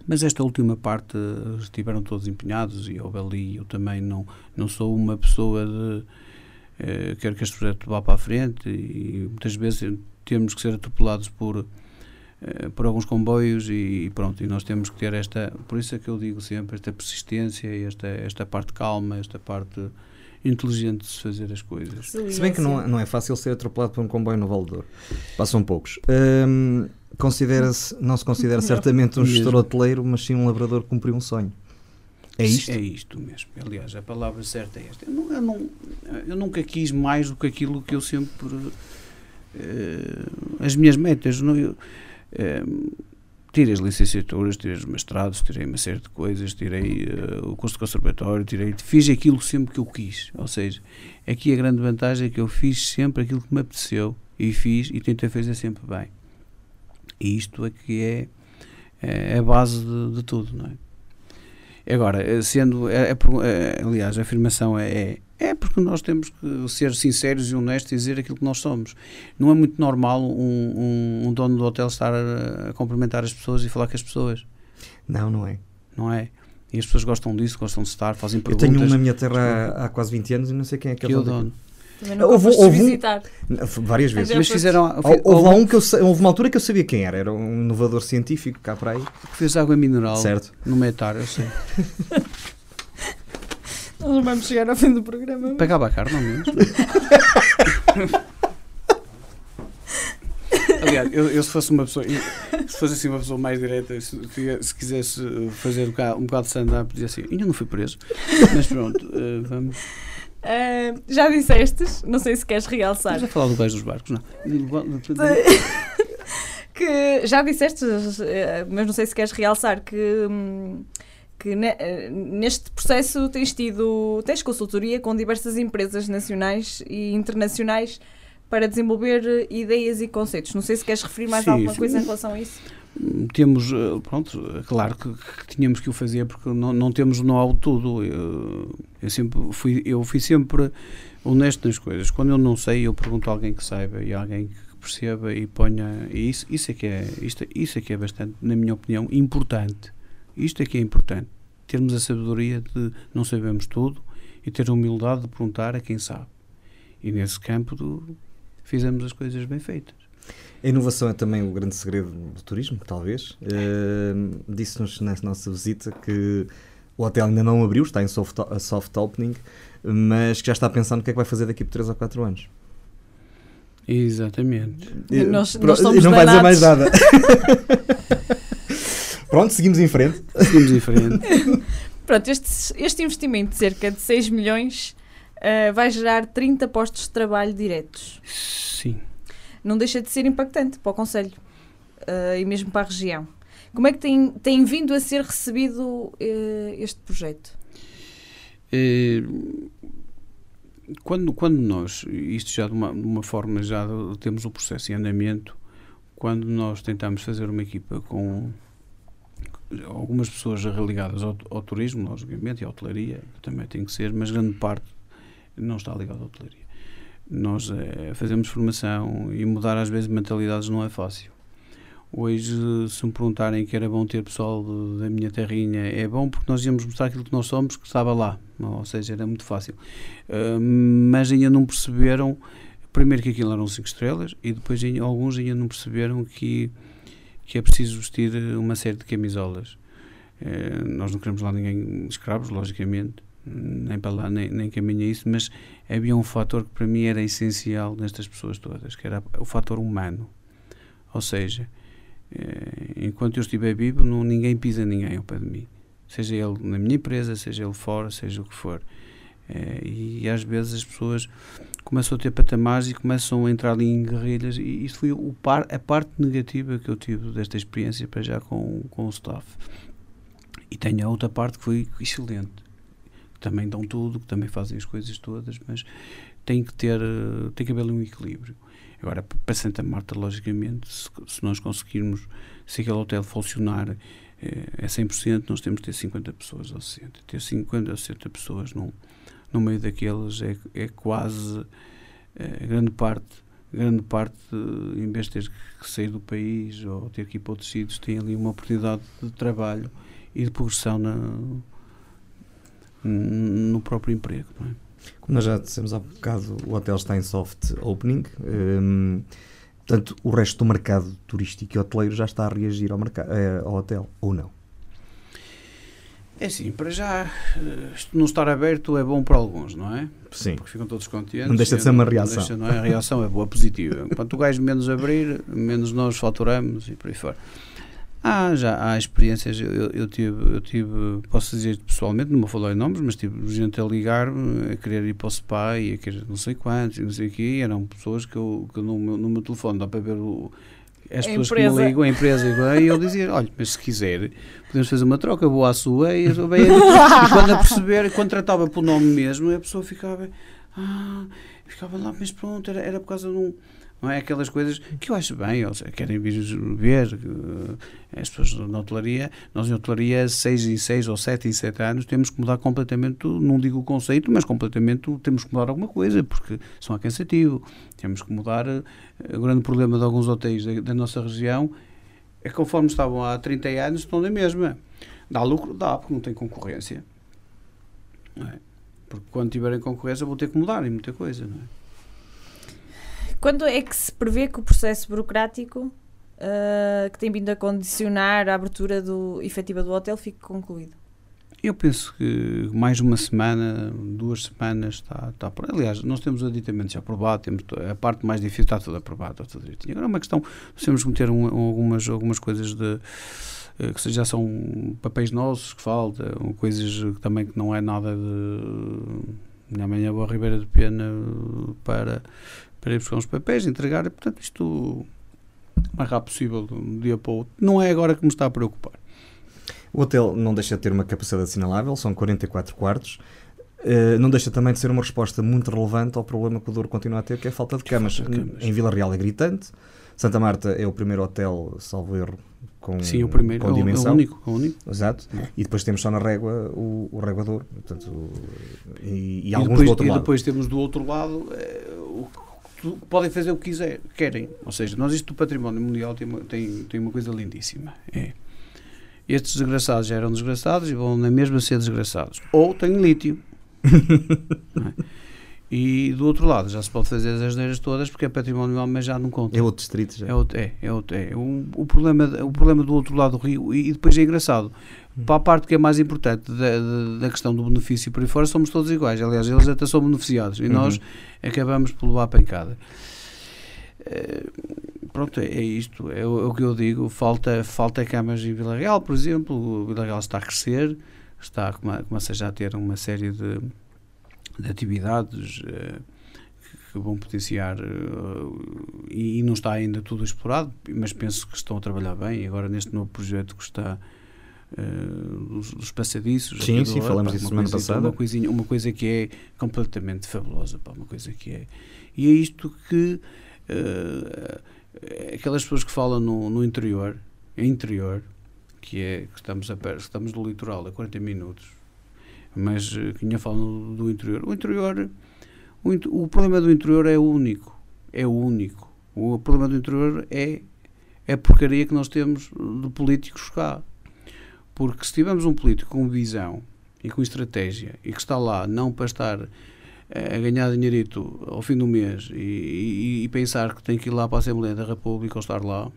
Mas esta última parte estiveram todos empenhados e houve ali, eu também não, não sou uma pessoa de eh, quero que este projeto vá para a frente e muitas vezes temos que ser atropelados por eh, por alguns comboios e pronto, e nós temos que ter esta, por isso é que eu digo sempre, esta persistência, esta, esta parte calma, esta parte inteligente de se fazer as coisas. Se bem que não, é, não é fácil ser atropelado por um comboio no Valdor. Passam poucos. Hum, considera-se, não se considera certamente um gestor hoteleiro, mas sim um labrador que cumpriu um sonho. É isto? É isto mesmo. Aliás, a palavra certa é esta. Eu, não, eu, não, eu nunca quis mais do que aquilo que eu sempre. Uh, as minhas metas. Não, eu, Ehm, tirei as licenciaturas, tirei os mestrados, tirei uma série de coisas, tirei uh, o curso de conservatório, tirei, fiz aquilo sempre que eu quis. Ou seja, aqui a grande vantagem é que eu fiz sempre aquilo que me apeteceu e fiz e tentei fazer sempre bem. E isto é que é, é a base de, de tudo, não é? Agora, eh, sendo, é, é, aliás, a afirmação é, é porque nós temos que ser sinceros e honestos e dizer aquilo que nós somos. Não é muito normal um, um, um dono do hotel estar a, a, cumprimentar as pessoas e falar com as pessoas. Não, não é. Não é? E as pessoas gostam disso, gostam de estar, fazem perguntas. Eu tenho um na minha terra há, há quase 20 anos e não sei quem é que, que é o dono. Também houve, houve visitar. Um, várias vezes. Mas fizeram. Houve, houve, um que eu, houve uma altura que eu sabia quem era. Era um inovador científico cá para aí. Que fez água mineral certo. no metar, eu sei. Nós vamos chegar ao fim do programa. Pegava a carne, ao menos. Aliás, eu, eu, se fosse uma pessoa, se fosse assim uma pessoa mais direta, se, se quisesse fazer um bocado, um bocado de stand-up, dizia assim: ainda não fui preso. Mas pronto, uh, vamos. Uh, já dissestes, não sei se queres realçar. Estás a falar do beijo dos barcos, não? que já disseste, eh, mas não sei se queres realçar que. Hum, que eh, neste processo tens tido tens consultoria com diversas empresas nacionais e internacionais para desenvolver ideias e conceitos. Não sei se queres referir mais sim, alguma sim. coisa em relação a isso. Temos, eh, pronto, claro que, que tínhamos que o fazer porque não, não temos know-how de tudo. Eu, eu, sempre fui, eu fui sempre honesto nas coisas. Quando eu não sei, eu pergunto a alguém que saiba e alguém que perceba e ponha. E isso, isso, é que é, isto, isso é que é bastante, na minha opinião, importante isto é que é importante. Termos a sabedoria de não sabemos tudo e ter a humildade de perguntar a quem sabe. E nesse campo do, fizemos as coisas bem feitas. A inovação é também o grande segredo do turismo, talvez. Uh, Disse-nos na nossa visita que o hotel ainda não abriu, está em soft, soft opening, mas que já está pensando o que é que vai fazer daqui por 3 ou 4 anos. Exatamente. E nós- Pro- nós somos e não vai dizer mais danados. nada. Pronto, seguimos em frente. Seguimos em frente. Pronto, este, este investimento de cerca de 6 milhões ah, vai gerar 30 postos de trabalho diretos. Sim. Não deixa de ser impactante para o Conselho ah, e mesmo para a região. Como é que tem, tem vindo a ser recebido eh, este projeto? Quando, quando nós, isto já de uma, de uma forma, já temos o processo em andamento, quando nós tentamos fazer uma equipa com algumas pessoas religadas ao, ao turismo, logicamente, e à hotelaria, também tem que ser, mas grande parte não está ligada à hotelaria. Nós eh, fazemos formação e mudar às vezes mentalidades não é fácil. Hoje, se me perguntarem que era bom ter pessoal de- da minha terrinha, é bom porque nós íamos mostrar aquilo que nós somos, que estava lá. Ou seja, era muito fácil. Uh, mas ainda não perceberam, primeiro que aquilo eram cinco estrelas, e depois alguns ainda não perceberam que, que é preciso vestir uma série de camisolas. Uh, nós não queremos lá ninguém escravos, logicamente, nem para lá, nem, nem caminha isso, mas havia um fator que para mim era essencial nestas pessoas todas, que era o fator humano. Ou seja, eh, enquanto eu estiver vivo, não, ninguém pisa ninguém ao pé de mim. Seja ele na minha empresa, seja ele fora, seja o que for. Eh, e às vezes as pessoas começam a ter patamares e começam a entrar ali em guerrilhas. E isso foi o par, a parte negativa que eu tive desta experiência para já com, com o staff. E tenho a outra parte que foi excelente. Que também dão tudo, que também fazem as coisas todas, mas tem que ter, eh, tem que haver ali um equilíbrio. Agora, para Santa Marta, logicamente, se, se nós conseguirmos, se aquele hotel funcionar eh, a 100%, nós temos que ter 50 pessoas ou 60. Ter 50 ou 60 pessoas num, no meio daqueles é, é quase eh, grande parte. Grande parte, eh, em vez de ter que sair do país ou ter que ir para outros sítios, tem ali uma oportunidade de trabalho e de progressão na, no próprio emprego. É? Como nós já dissemos há bocado, o hotel está em soft opening. hum, portanto, o resto do mercado turístico e hoteleiro já está a reagir ao, eh, ao hotel, ou não? É assim, para já, eh, não estar aberto é bom para alguns, não é? Sim. Porque ficam todos contentes. Não deixa de ser uma não reação. deixa- não é? A reação é boa, positiva. Quanto o gajo menos abrir, menos nós faturamos e por aí fora. Há já há experiências, eu, eu- tive, eu tive, posso dizer pessoalmente, não vou falar em nomes, mas tive gente a ligar-me, a querer ir para o spa e a querer não sei quantos, e não sei o quê, eram pessoas que eu, que no, meu, no meu telefone dá para ver o, as A pessoas que me empresa. ligam, a empresa, e eu dizia, olha, mas se quiser, podemos fazer uma troca, vou à sua, e, eu bem, e quando a perceber, quando tratava pelo nome mesmo, a pessoa ficava, ah, ficava lá, mas pronto, era, era por causa de um. Não é aquelas coisas que eu acho bem, ou seja, querem vir ver eh, as pessoas na hotelaria. Nós, em hotelaria, 6 em 6 ou 7 em 7 anos, temos que mudar completamente, não digo o conceito, mas completamente temos que mudar alguma coisa, porque são a cansativo. Temos que mudar. eh, O grande problema de alguns hotéis da, da nossa região é que, conforme estavam há 30 anos, estão na mesma. Dá lucro? Dá, porque não tem concorrência. Não é? Porque quando tiverem concorrência vão ter que mudar e muita coisa, não é? Quando é que se prevê que o processo burocrático ah, que tem vindo a condicionar a abertura do, efetiva do hotel fique concluído? Eu penso que mais uma semana, duas semanas está, está por. Aliás, nós temos o aditamento já aprovado, temos a parte mais difícil está tudo aprovado, está tudo direitinho. Agora é uma questão, temos que meter um- algumas, algumas coisas de eh, que já são papéis nossos que falta, ou coisas que também que não é nada de amanhã vou à Ribeira de Pena para, para ir buscar uns papéis, entregar, e, portanto isto o mais rápido possível de um dia para o outro. Não é agora que me está a preocupar. O hotel não deixa de ter uma capacidade assinalável, são 44 quartos. Uh, não deixa também de ser uma resposta muito relevante ao problema que o Douro continua a ter, que é a falta de camas. Falta de camas. Em Vila Real é gritante. Santa Marta é o primeiro hotel, salvo erro, com, Sim, o primeiro, com é o- é o dimensão. único, é o único. Exato. E depois temos só na régua o, o réguador. Portanto, o- e, e E alguns depois, do outro e lado. depois temos do outro lado podem fazer o que quiser, querem. Ou seja, nós isto do património mundial tem uma, tem, tem uma coisa lindíssima. É, estes desgraçados já eram desgraçados e vão na mesma ser desgraçados. Ou têm lítio. É? E do outro lado já se pode fazer as asneiras todas porque é património mundial, mas já não conta. É outro distrito já. É, outro- é, é, outro- é. O, o, problema, o problema do outro lado do rio, e, e depois é engraçado, para a parte que é mais importante da, da, da questão do benefício por aí fora, somos todos iguais. Aliás, eles até são beneficiados e Uhum. nós acabamos por levar a pancada. pronto, é isto, é o, é o, que eu digo. Falta, falta camas em Vila Real, por exemplo. O Vila Real está a crescer, está, começa já a ter uma série de atividades uh, que vão potenciar uh, e, não está ainda tudo explorado, mas penso que estão a trabalhar bem. Agora, neste novo projeto que está. Uh, dos, dos passadiços. Sim, sim, falamos disso semana passada. Uma, coisinha, uma coisa que é completamente fabulosa, pá, uma coisa que é. E é isto que uh, aquelas pessoas que falam no, no interior, interior, que é que estamos, a, estamos do litoral a 40 minutos, mas que ainda falam do interior. O interior, o, o problema do interior é único, é único. O problema do interior é, é a porcaria que nós temos de políticos cá. Porque se tivermos um político com visão e com estratégia e que está lá não para estar a ganhar dinheirito ao fim do mês e, e, e, pensar que tem que ir lá para a Assembleia da República ou estar lá,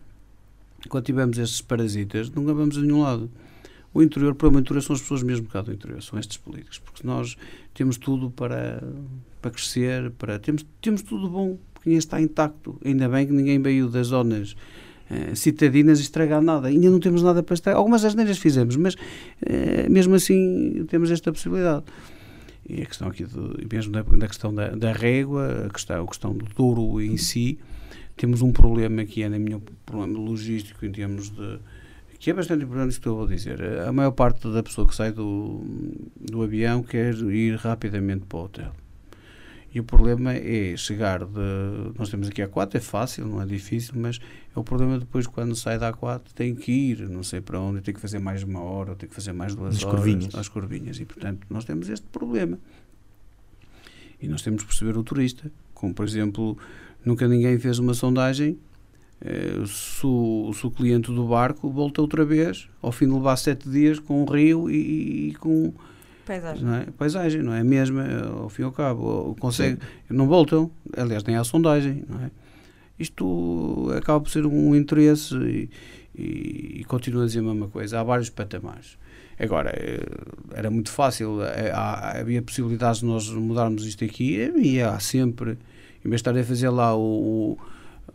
quando tivermos estes parasitas, nunca vamos a nenhum lado. O interior, para o interior, são as pessoas mesmo cá do interior, são estes políticos, porque nós temos tudo para, para crescer, para temos, temos tudo bom, porque está intacto. Ainda bem que ninguém veio das zonas eh, citadinas estragar nada. Ainda não temos nada para estragar. Algumas asneiras fizemos, mas eh, mesmo assim temos esta possibilidade. E a questão aqui, de, mesmo da, da questão da, da, régua, a questão, a questão do Douro em si, temos um problema que é, na minha problema logístico, em termos de. Que é bastante importante isso que eu vou dizer. A maior parte da pessoa que sai do, do avião quer ir rapidamente para o hotel. E o problema é chegar de. Nós temos aqui a 4, é fácil, não é difícil, mas é o problema depois quando sai da A4 tem que ir, não sei para onde, tem que fazer mais uma hora, tem que fazer mais duas As horas. Curvinhas. As curvinhas. E portanto nós temos este problema. E nós temos que perceber o turista. Como por exemplo, nunca ninguém fez uma sondagem. Eh, se, o, se o cliente do barco volta outra vez, ao fim de levar sete dias com um rio e, e com Paisagem. Não é? Paisagem, não é a mesma, ao fim e ao cabo. Consegue, não voltam, aliás, nem há sondagem, não é? Isto acaba por ser um interesse e, e, e continua a dizer a mesma coisa. Há vários patamares. Agora, eh, era muito fácil, eh, há, havia possibilidades de nós mudarmos isto aqui, e há sempre, em vez de estar a fazer lá o, o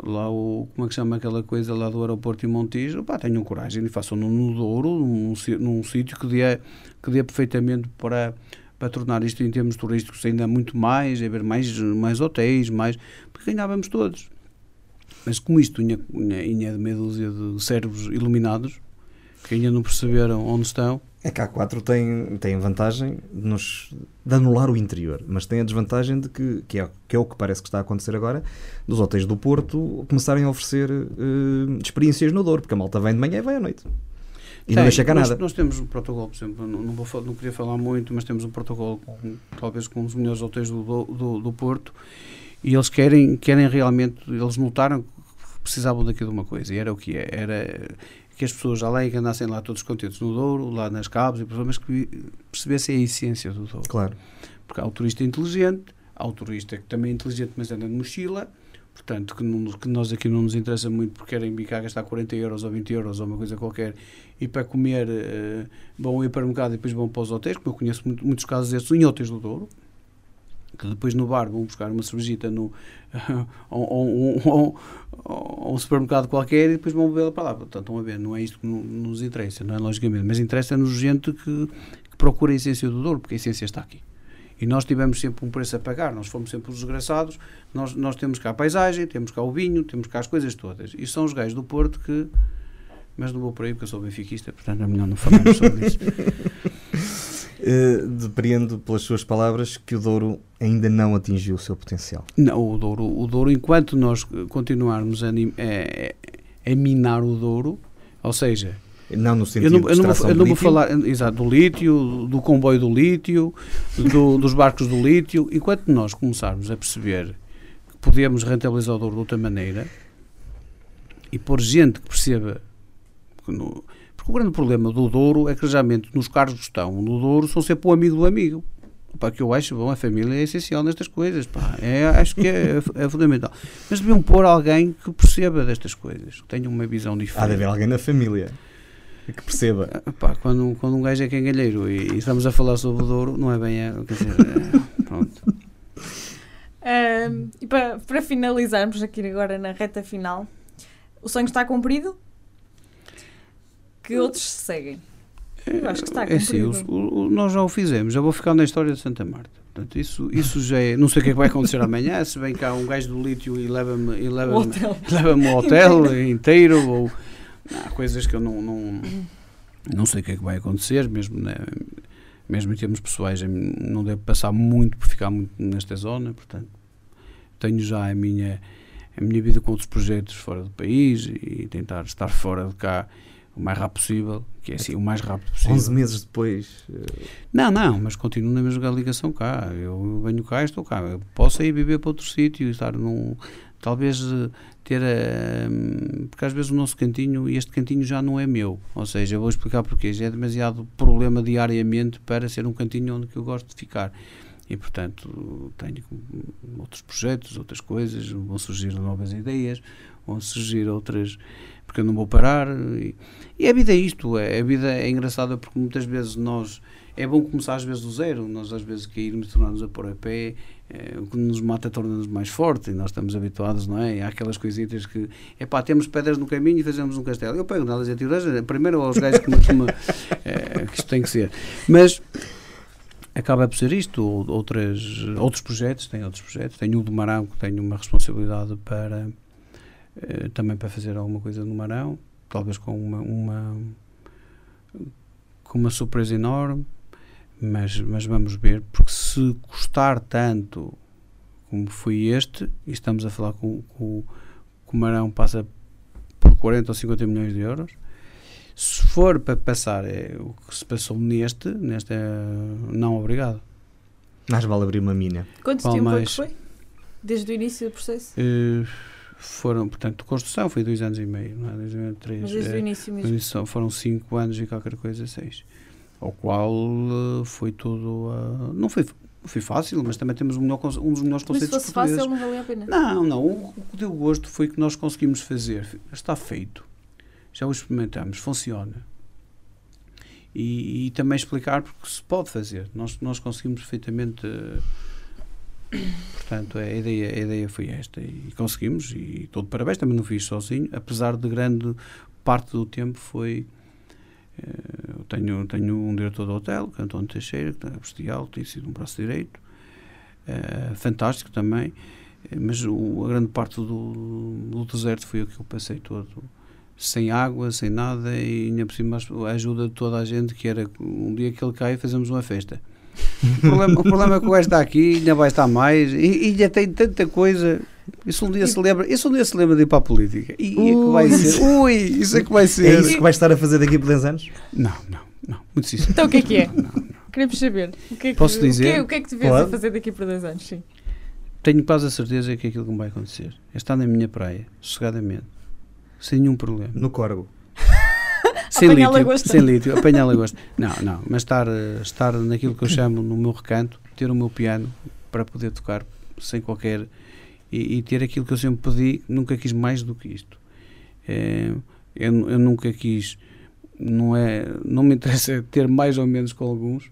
lá o, como é que chama aquela coisa lá do aeroporto em Montijo, pá, tenham coragem e façam no, Douro, num, num sítio que dê, que dê perfeitamente para, para tornar isto em termos turísticos ainda muito mais, haver mais, mais hotéis, mais, porque ganhávamos todos. Mas como isto tinha, tinha de meia dúzia de cérebros iluminados, que ainda não perceberam onde estão, é que a A4 tem, tem vantagem de, nos, de anular o interior, mas tem a desvantagem de que, que é, que é o que parece que está a acontecer agora, dos hotéis do Porto começarem a oferecer uh, experiências no Douro, porque a malta vem de manhã e vai à noite. E tem, não deixa cá nós, nada. Nós temos um protocolo, por exemplo, não, não, vou, não queria falar muito, mas temos um protocolo com, talvez com um dos melhores hotéis do, do, do Porto e eles querem, querem realmente, eles notaram que precisavam daqui de uma coisa e era o que é, era que as pessoas, além que andassem lá todos contentes no Douro, lá nas cabos, e mas que percebessem a essência do Douro. Claro. Porque há o turista inteligente, há o turista que também é inteligente, mas anda de mochila, portanto, que, não, que nós aqui não nos interessa muito porque querem bicar gastar 40 euros ou 20 euros ou uma coisa qualquer, e para comer uh, vão para o mercado e depois vão para os hotéis, como eu conheço muito, muitos casos desses em hotéis do Douro, que depois no bar vão buscar uma cervejita no, ou, ou, ou, um supermercado qualquer e depois vão bebê-la para lá. Portanto, estão a ver, não é isto que nos interessa, não é logicamente, mas interessa-nos gente que, que procura a essência do Douro, porque a essência está aqui. E nós tivemos sempre um preço a pagar, nós fomos sempre os desgraçados, nós, nós temos cá a paisagem, temos cá o vinho, temos cá as coisas todas. E são os gajos do Porto que. Mas não vou por aí porque eu sou benfiquista, portanto é melhor não falarmos sobre isso. Uh, depreendo pelas suas palavras que o Douro ainda não atingiu o seu potencial. Não, o Douro, o Douro enquanto nós continuarmos a, a, a minar o Douro, ou seja, não no sentido eu não, eu não, vou, eu não vou falar exato, do lítio, do comboio do lítio, do, dos barcos do lítio. Enquanto nós começarmos a perceber que podemos rentabilizar o Douro de outra maneira e pôr gente que perceba que no, porque o grande problema do Douro é que geralmente nos cargos que estão no Douro são sempre o amigo do amigo. Pá, que eu acho, bom, a família é essencial nestas coisas, pá, é, acho que é, é, fundamental. Mas deviam pôr alguém que perceba destas coisas, que tenha uma visão diferente. Há de haver alguém na família que perceba. Ah, pá, quando, quando um gajo é cangalheiro e, e estamos a falar sobre o Douro, não é bem. É, quer dizer, é, pronto. E para, para finalizarmos aqui agora na reta final, o sonho está cumprido? Que outros se seguem? Eu acho que está É assim, o- o- nós já o fizemos, já vou ficar na história de Santa Marta. Portanto, isso, isso já é. Não sei o que é que vai acontecer amanhã, se vem cá um gajo do lítio e leva-me e O leva hotel. leva-me ao hotel inteiro, ou há coisas que eu não, não, não sei o que é que vai acontecer, mesmo, né, mesmo em termos pessoais, não devo passar muito por ficar muito nesta zona, portanto, tenho já a minha, a minha vida com outros projetos fora do país e tentar estar fora de cá o mais rápido possível, que é assim, o mais rápido possível. 11 meses depois. eh, Não, não, mas continuo na mesma ligação cá. Eu venho cá e estou cá. Eu posso ir viver para outro sítio e estar num. Talvez eh, ter. eh, porque às vezes o nosso cantinho, e este cantinho já não é meu. Ou seja, eu vou explicar porquê. Já é demasiado problema diariamente para ser um cantinho onde eu gosto de ficar. E portanto tenho outros projetos, outras coisas, vão surgir novas ideias, vão surgir outras. Porque eu não vou parar. E, e a vida é isto. É, a vida é engraçada porque muitas vezes nós é bom começar às vezes do zero, nós às vezes cairmos, tornamos a pôr a pé, eh, o que nos mata torna-nos mais forte e nós estamos habituados, não é? Há aquelas coisitas que, é pá, temos pedras no caminho e fazemos um castelo. Eu pego nelas e atiro primeiro aos gajos que me costuma, eh, que isto tem que ser. Mas acaba por ser isto, ou- outras, outros projetos, tenho outros projetos, tenho o do Marão, que tenho uma responsabilidade para, eh, também para fazer alguma coisa no Marão, talvez com uma, uma com uma surpresa enorme, mas, mas vamos ver, porque se custar tanto como foi este, e estamos a falar com, com, com o Marão passa por 40 ou 50 milhões de euros, se for para passar é, o que se passou neste, neste é, não obrigado. Mais vale abrir uma mina. Quanto Qual tempo é que mais? foi? Desde o início do processo? Eh, foram, portanto, construção foi dois anos e meio, não é? Dois anos, três. Mas desde eh, o início Mas mesmo. foram 5 anos e qualquer coisa, 6. Ao qual eh, foi tudo. ah, não foi, foi fácil, mas também temos o melhor um dos melhores Mas se conceitos fosse fácil, não valia a pena. Não, não. O, que deu gosto foi que nós conseguimos fazer. Está feito. Já o experimentamos. Funciona. E, e também explicar porque se pode fazer. Nós, nós conseguimos perfeitamente. eh, Portanto, a ideia, a ideia foi esta e conseguimos. E de parabéns. Também não fiz sozinho, apesar de grande parte do tempo foi. eh, Eu tenho, tenho um diretor do hotel, que é António Teixeira, que é bestial, tem sido um braço direito, eh, fantástico também. Eh, mas o- a grande parte do, do deserto foi o que eu passei todo sem água, sem nada e ainda por cima a ajuda de toda a gente que era um dia que ele cai fazemos uma festa o, problema, o problema é que o gajo está aqui ainda vai estar mais e, e ainda tem tanta coisa isso um dia se lembra isso um dia se lembra de ir para a política e, e é que vai ser ui, isso é que vai ser É isso que vais estar a fazer daqui por 10 anos? não, não, não, muito sincero Então o que é que é? não, não. Queremos saber. O que é que, Posso o que é- dizer? O que é que tu vês Pode. a fazer daqui por dois anos? Sim. tenho quase a certeza que é aquilo que me vai acontecer é estar na minha praia, sossegadamente sem nenhum problema No Corgo. Sem Apanhar lítio, lagosta. sem lítio, apanhar lagosta. Não, não, mas estar, eh, estar naquilo que eu chamo no meu recanto, ter o meu piano para poder tocar sem qualquer. e, e ter aquilo que eu sempre pedi, nunca quis mais do que isto. Eh, eu, eu nunca quis, não, é, não me interessa ter mais ou menos com alguns,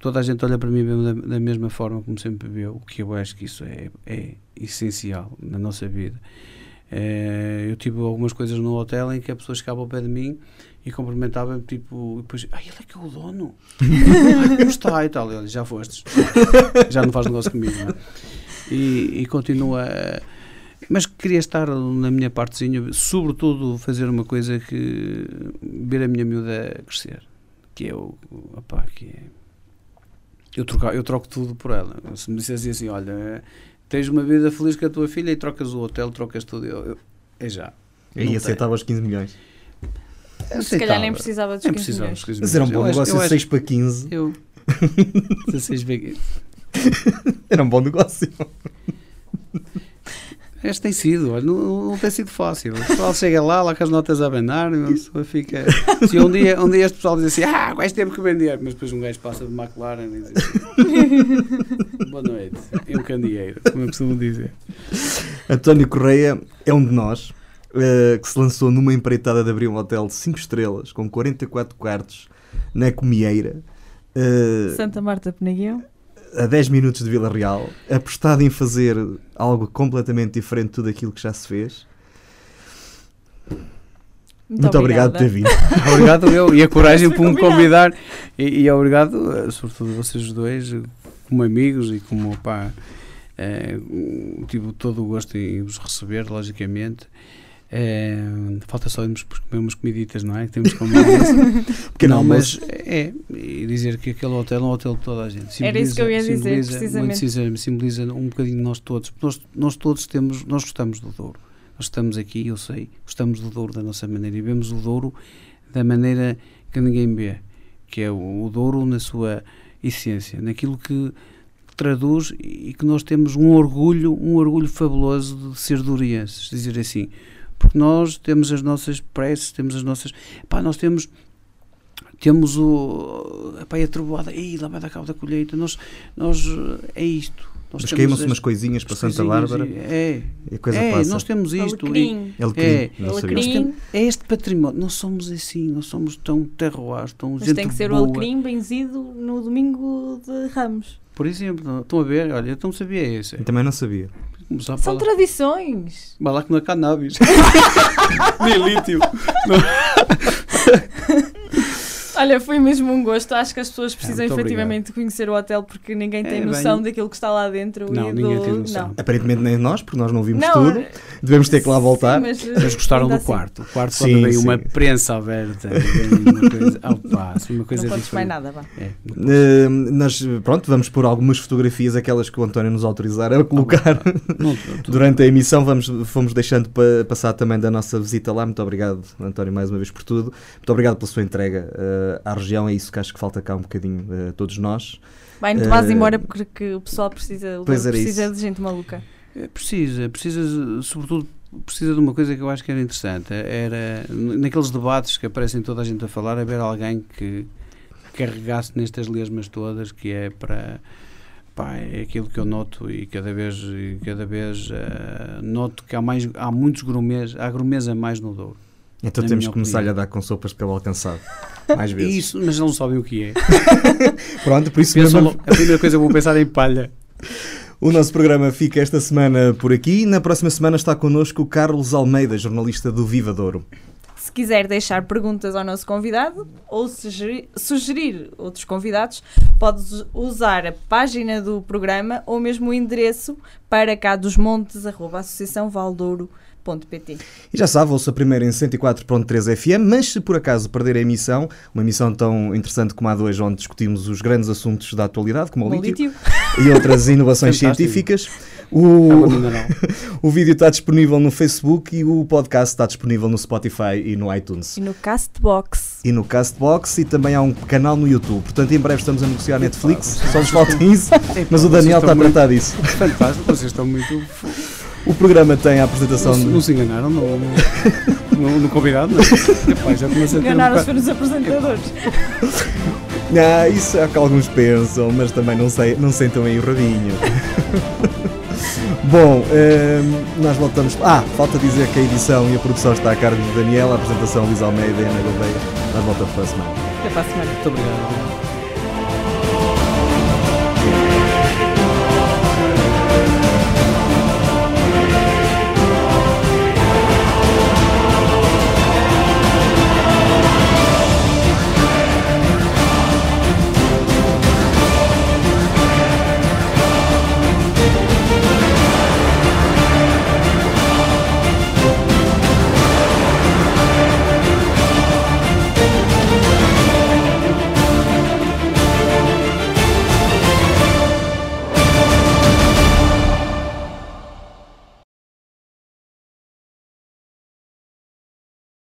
toda a gente olha para mim mesmo da, da mesma forma como sempre viu, o que eu acho que isso é, é essencial na nossa vida. Eh, eu tive algumas coisas no hotel em que a pessoa chegava ao pé de mim e cumprimentava-me, tipo, e depois, ai, ele é que é o dono. como está? E tal, ele, já fostes. já não faz negócio comigo, não é? E, e continua. Mas queria estar na minha partezinha, sobretudo fazer uma coisa que. ver a minha miúda crescer. Que é o. Opá, que é. Eu, troca, eu troco tudo por ela. Se me dissessem assim, olha, tens uma vida feliz com a tua filha e trocas o hotel, trocas tudo, eu, eu- é já. Aí Não aceitava os 15 milhões. Se calhar nem precisava dos Nem 15 precisava milhões. 15 Mas era um bom Eu negócio acho- 6 para 15. Eu. 16 vezes. Era um bom negócio. Este tem sido, olha, não, não tem sido fácil. O pessoal chega lá, lá com as notas a abanar, e a pessoa fica. Se um dia, um dia este pessoal diz assim, ah, vais ter que vender, mas depois um gajo passa de McLaren e diz assim, boa noite, e um candeeiro, como eu costumo dizer. António Correia é um de nós que se lançou numa empreitada de abrir um hotel de 5 estrelas com 44 quartos na Comieira. Eh, Santa Marta Penaguião. a 10 minutos de Vila Real, apostado em fazer algo completamente diferente de tudo aquilo que já se fez. Muito, obrigado por ter vindo. obrigado eu e a coragem por me convidar e, e obrigado, eh, sobretudo vocês dois, eh, como amigos e como pá, eh, tive todo o gosto em vos receber, logicamente. Eh, falta só irmos comer umas comiditas, não é? Temos que comer isso. Não, almoço. mas é, e dizer que aquele hotel é um hotel de toda a gente. Era isso que eu ia dizer, simboliza, precisamente. Muito sinceramente, simboliza um bocadinho nós todos. Nós, nós todos temos, nós gostamos do Douro. Nós estamos aqui, eu sei, gostamos do Douro da nossa maneira e vemos o Douro da maneira que ninguém vê, que é o, o Douro na sua essência, naquilo que traduz e que nós temos um orgulho, um orgulho fabuloso de ser dourienses, dizer assim, porque nós temos as nossas preces, temos as nossas, pá, nós temos temos o epá, a trovoada, e lá vai dar cabo da colheita, nós, nós é isto. Nós Mas temos queimam-se as- umas coisinhas para Santa Bárbara e- É, e a coisa é passa. nós temos isto. e- Alecrim. É, não sabia. alecrim. temos- é este património. Nós somos assim, nós somos tão terroirs, tão Mas gente tem que ser boa. o alecrim benzido no domingo de Ramos. Por exemplo, estão a ver? Olha, eu não sabia esse. Eu também não sabia. São falar. tradições. Vai lá que não é cannabis. Nem lítio. Olha, foi mesmo um gosto. Acho que as pessoas precisam muito efetivamente conhecer o hotel porque ninguém tem É, noção bem- daquilo que está lá dentro. Não, e ninguém do... tem noção. Não. Aparentemente nem nós, porque nós não vimos Não, tudo. Devemos ter que lá voltar. Sim, mas, Mas gostaram ainda do assim, quarto. O quarto Sim, quando veio uma prensa aberta. Uma coisa, opa, uma coisa Não podes mais nada, vá. É, Eh, nós, pronto, vamos pôr algumas fotografias, aquelas que o António nos autorizar a colocar não, tu- tu- durante a emissão. Vamos, fomos deixando pa- passar também da nossa visita lá. Muito obrigado, António, mais uma vez por tudo. Muito obrigado pela sua entrega eh, à região. É isso que acho que falta cá um bocadinho a todos nós. Vai-me tomar Eh, embora porque o pessoal precisa, precisa de gente maluca. Precisa, precisa, sobretudo, precisa de uma coisa que eu acho que era interessante. Era, naqueles debates que aparecem toda a gente a falar, haver alguém que carregasse nestas lesmas todas, que é para. Pá, é aquilo que eu noto e cada vez, e cada vez eh, noto que há, mais, há muitos grumês, há grumês a mais no Douro. Então temos que começar-lhe a dar com sopas de cabelo cansado. Mais vezes. Isso, mas não sabem o que é. Pronto, por isso mesmo, a primeira coisa eu vou pensar em palha. o nosso programa fica esta semana por aqui. Na próxima semana está connosco o Carlos Almeida, jornalista do Viva Douro. Se quiser deixar perguntas ao nosso convidado ou sugerir, sugerir outros convidados, pode us- usar a página do programa ou mesmo o endereço para cá dos montes, arroba E já sabe, ouça primeiro em 104.3 FM, mas se por acaso perder a emissão, uma emissão tão interessante como a de hoje, onde discutimos os grandes assuntos da atualidade, como o No lítio, lítio. e outras inovações Fantástico. científicas, o, o vídeo está disponível no Facebook e o podcast está disponível no Spotify e no iTunes. E no Castbox. E no Castbox e também há um canal no YouTube. Portanto, em breve estamos a negociar Netflix, só nos falta isso, mas o Daniel está a tratar disso. Fantástico, vocês estão muito. O programa tem a apresentação Não, se- de... não se enganaram no, no, no convidado, não? Epá, já ter um Enganaram-se bocado- nos apresentadores. Ah, isso é o que alguns pensam, mas também não, sei, não sentam aí o rabinho. Bom, ehm, nós voltamos. Ah, falta dizer que a edição e a produção está a cargo de Daniel, a apresentação Luís Almeida e Ana Gouveia. Nós voltamos para a semana. Até para a semana. Muito obrigado.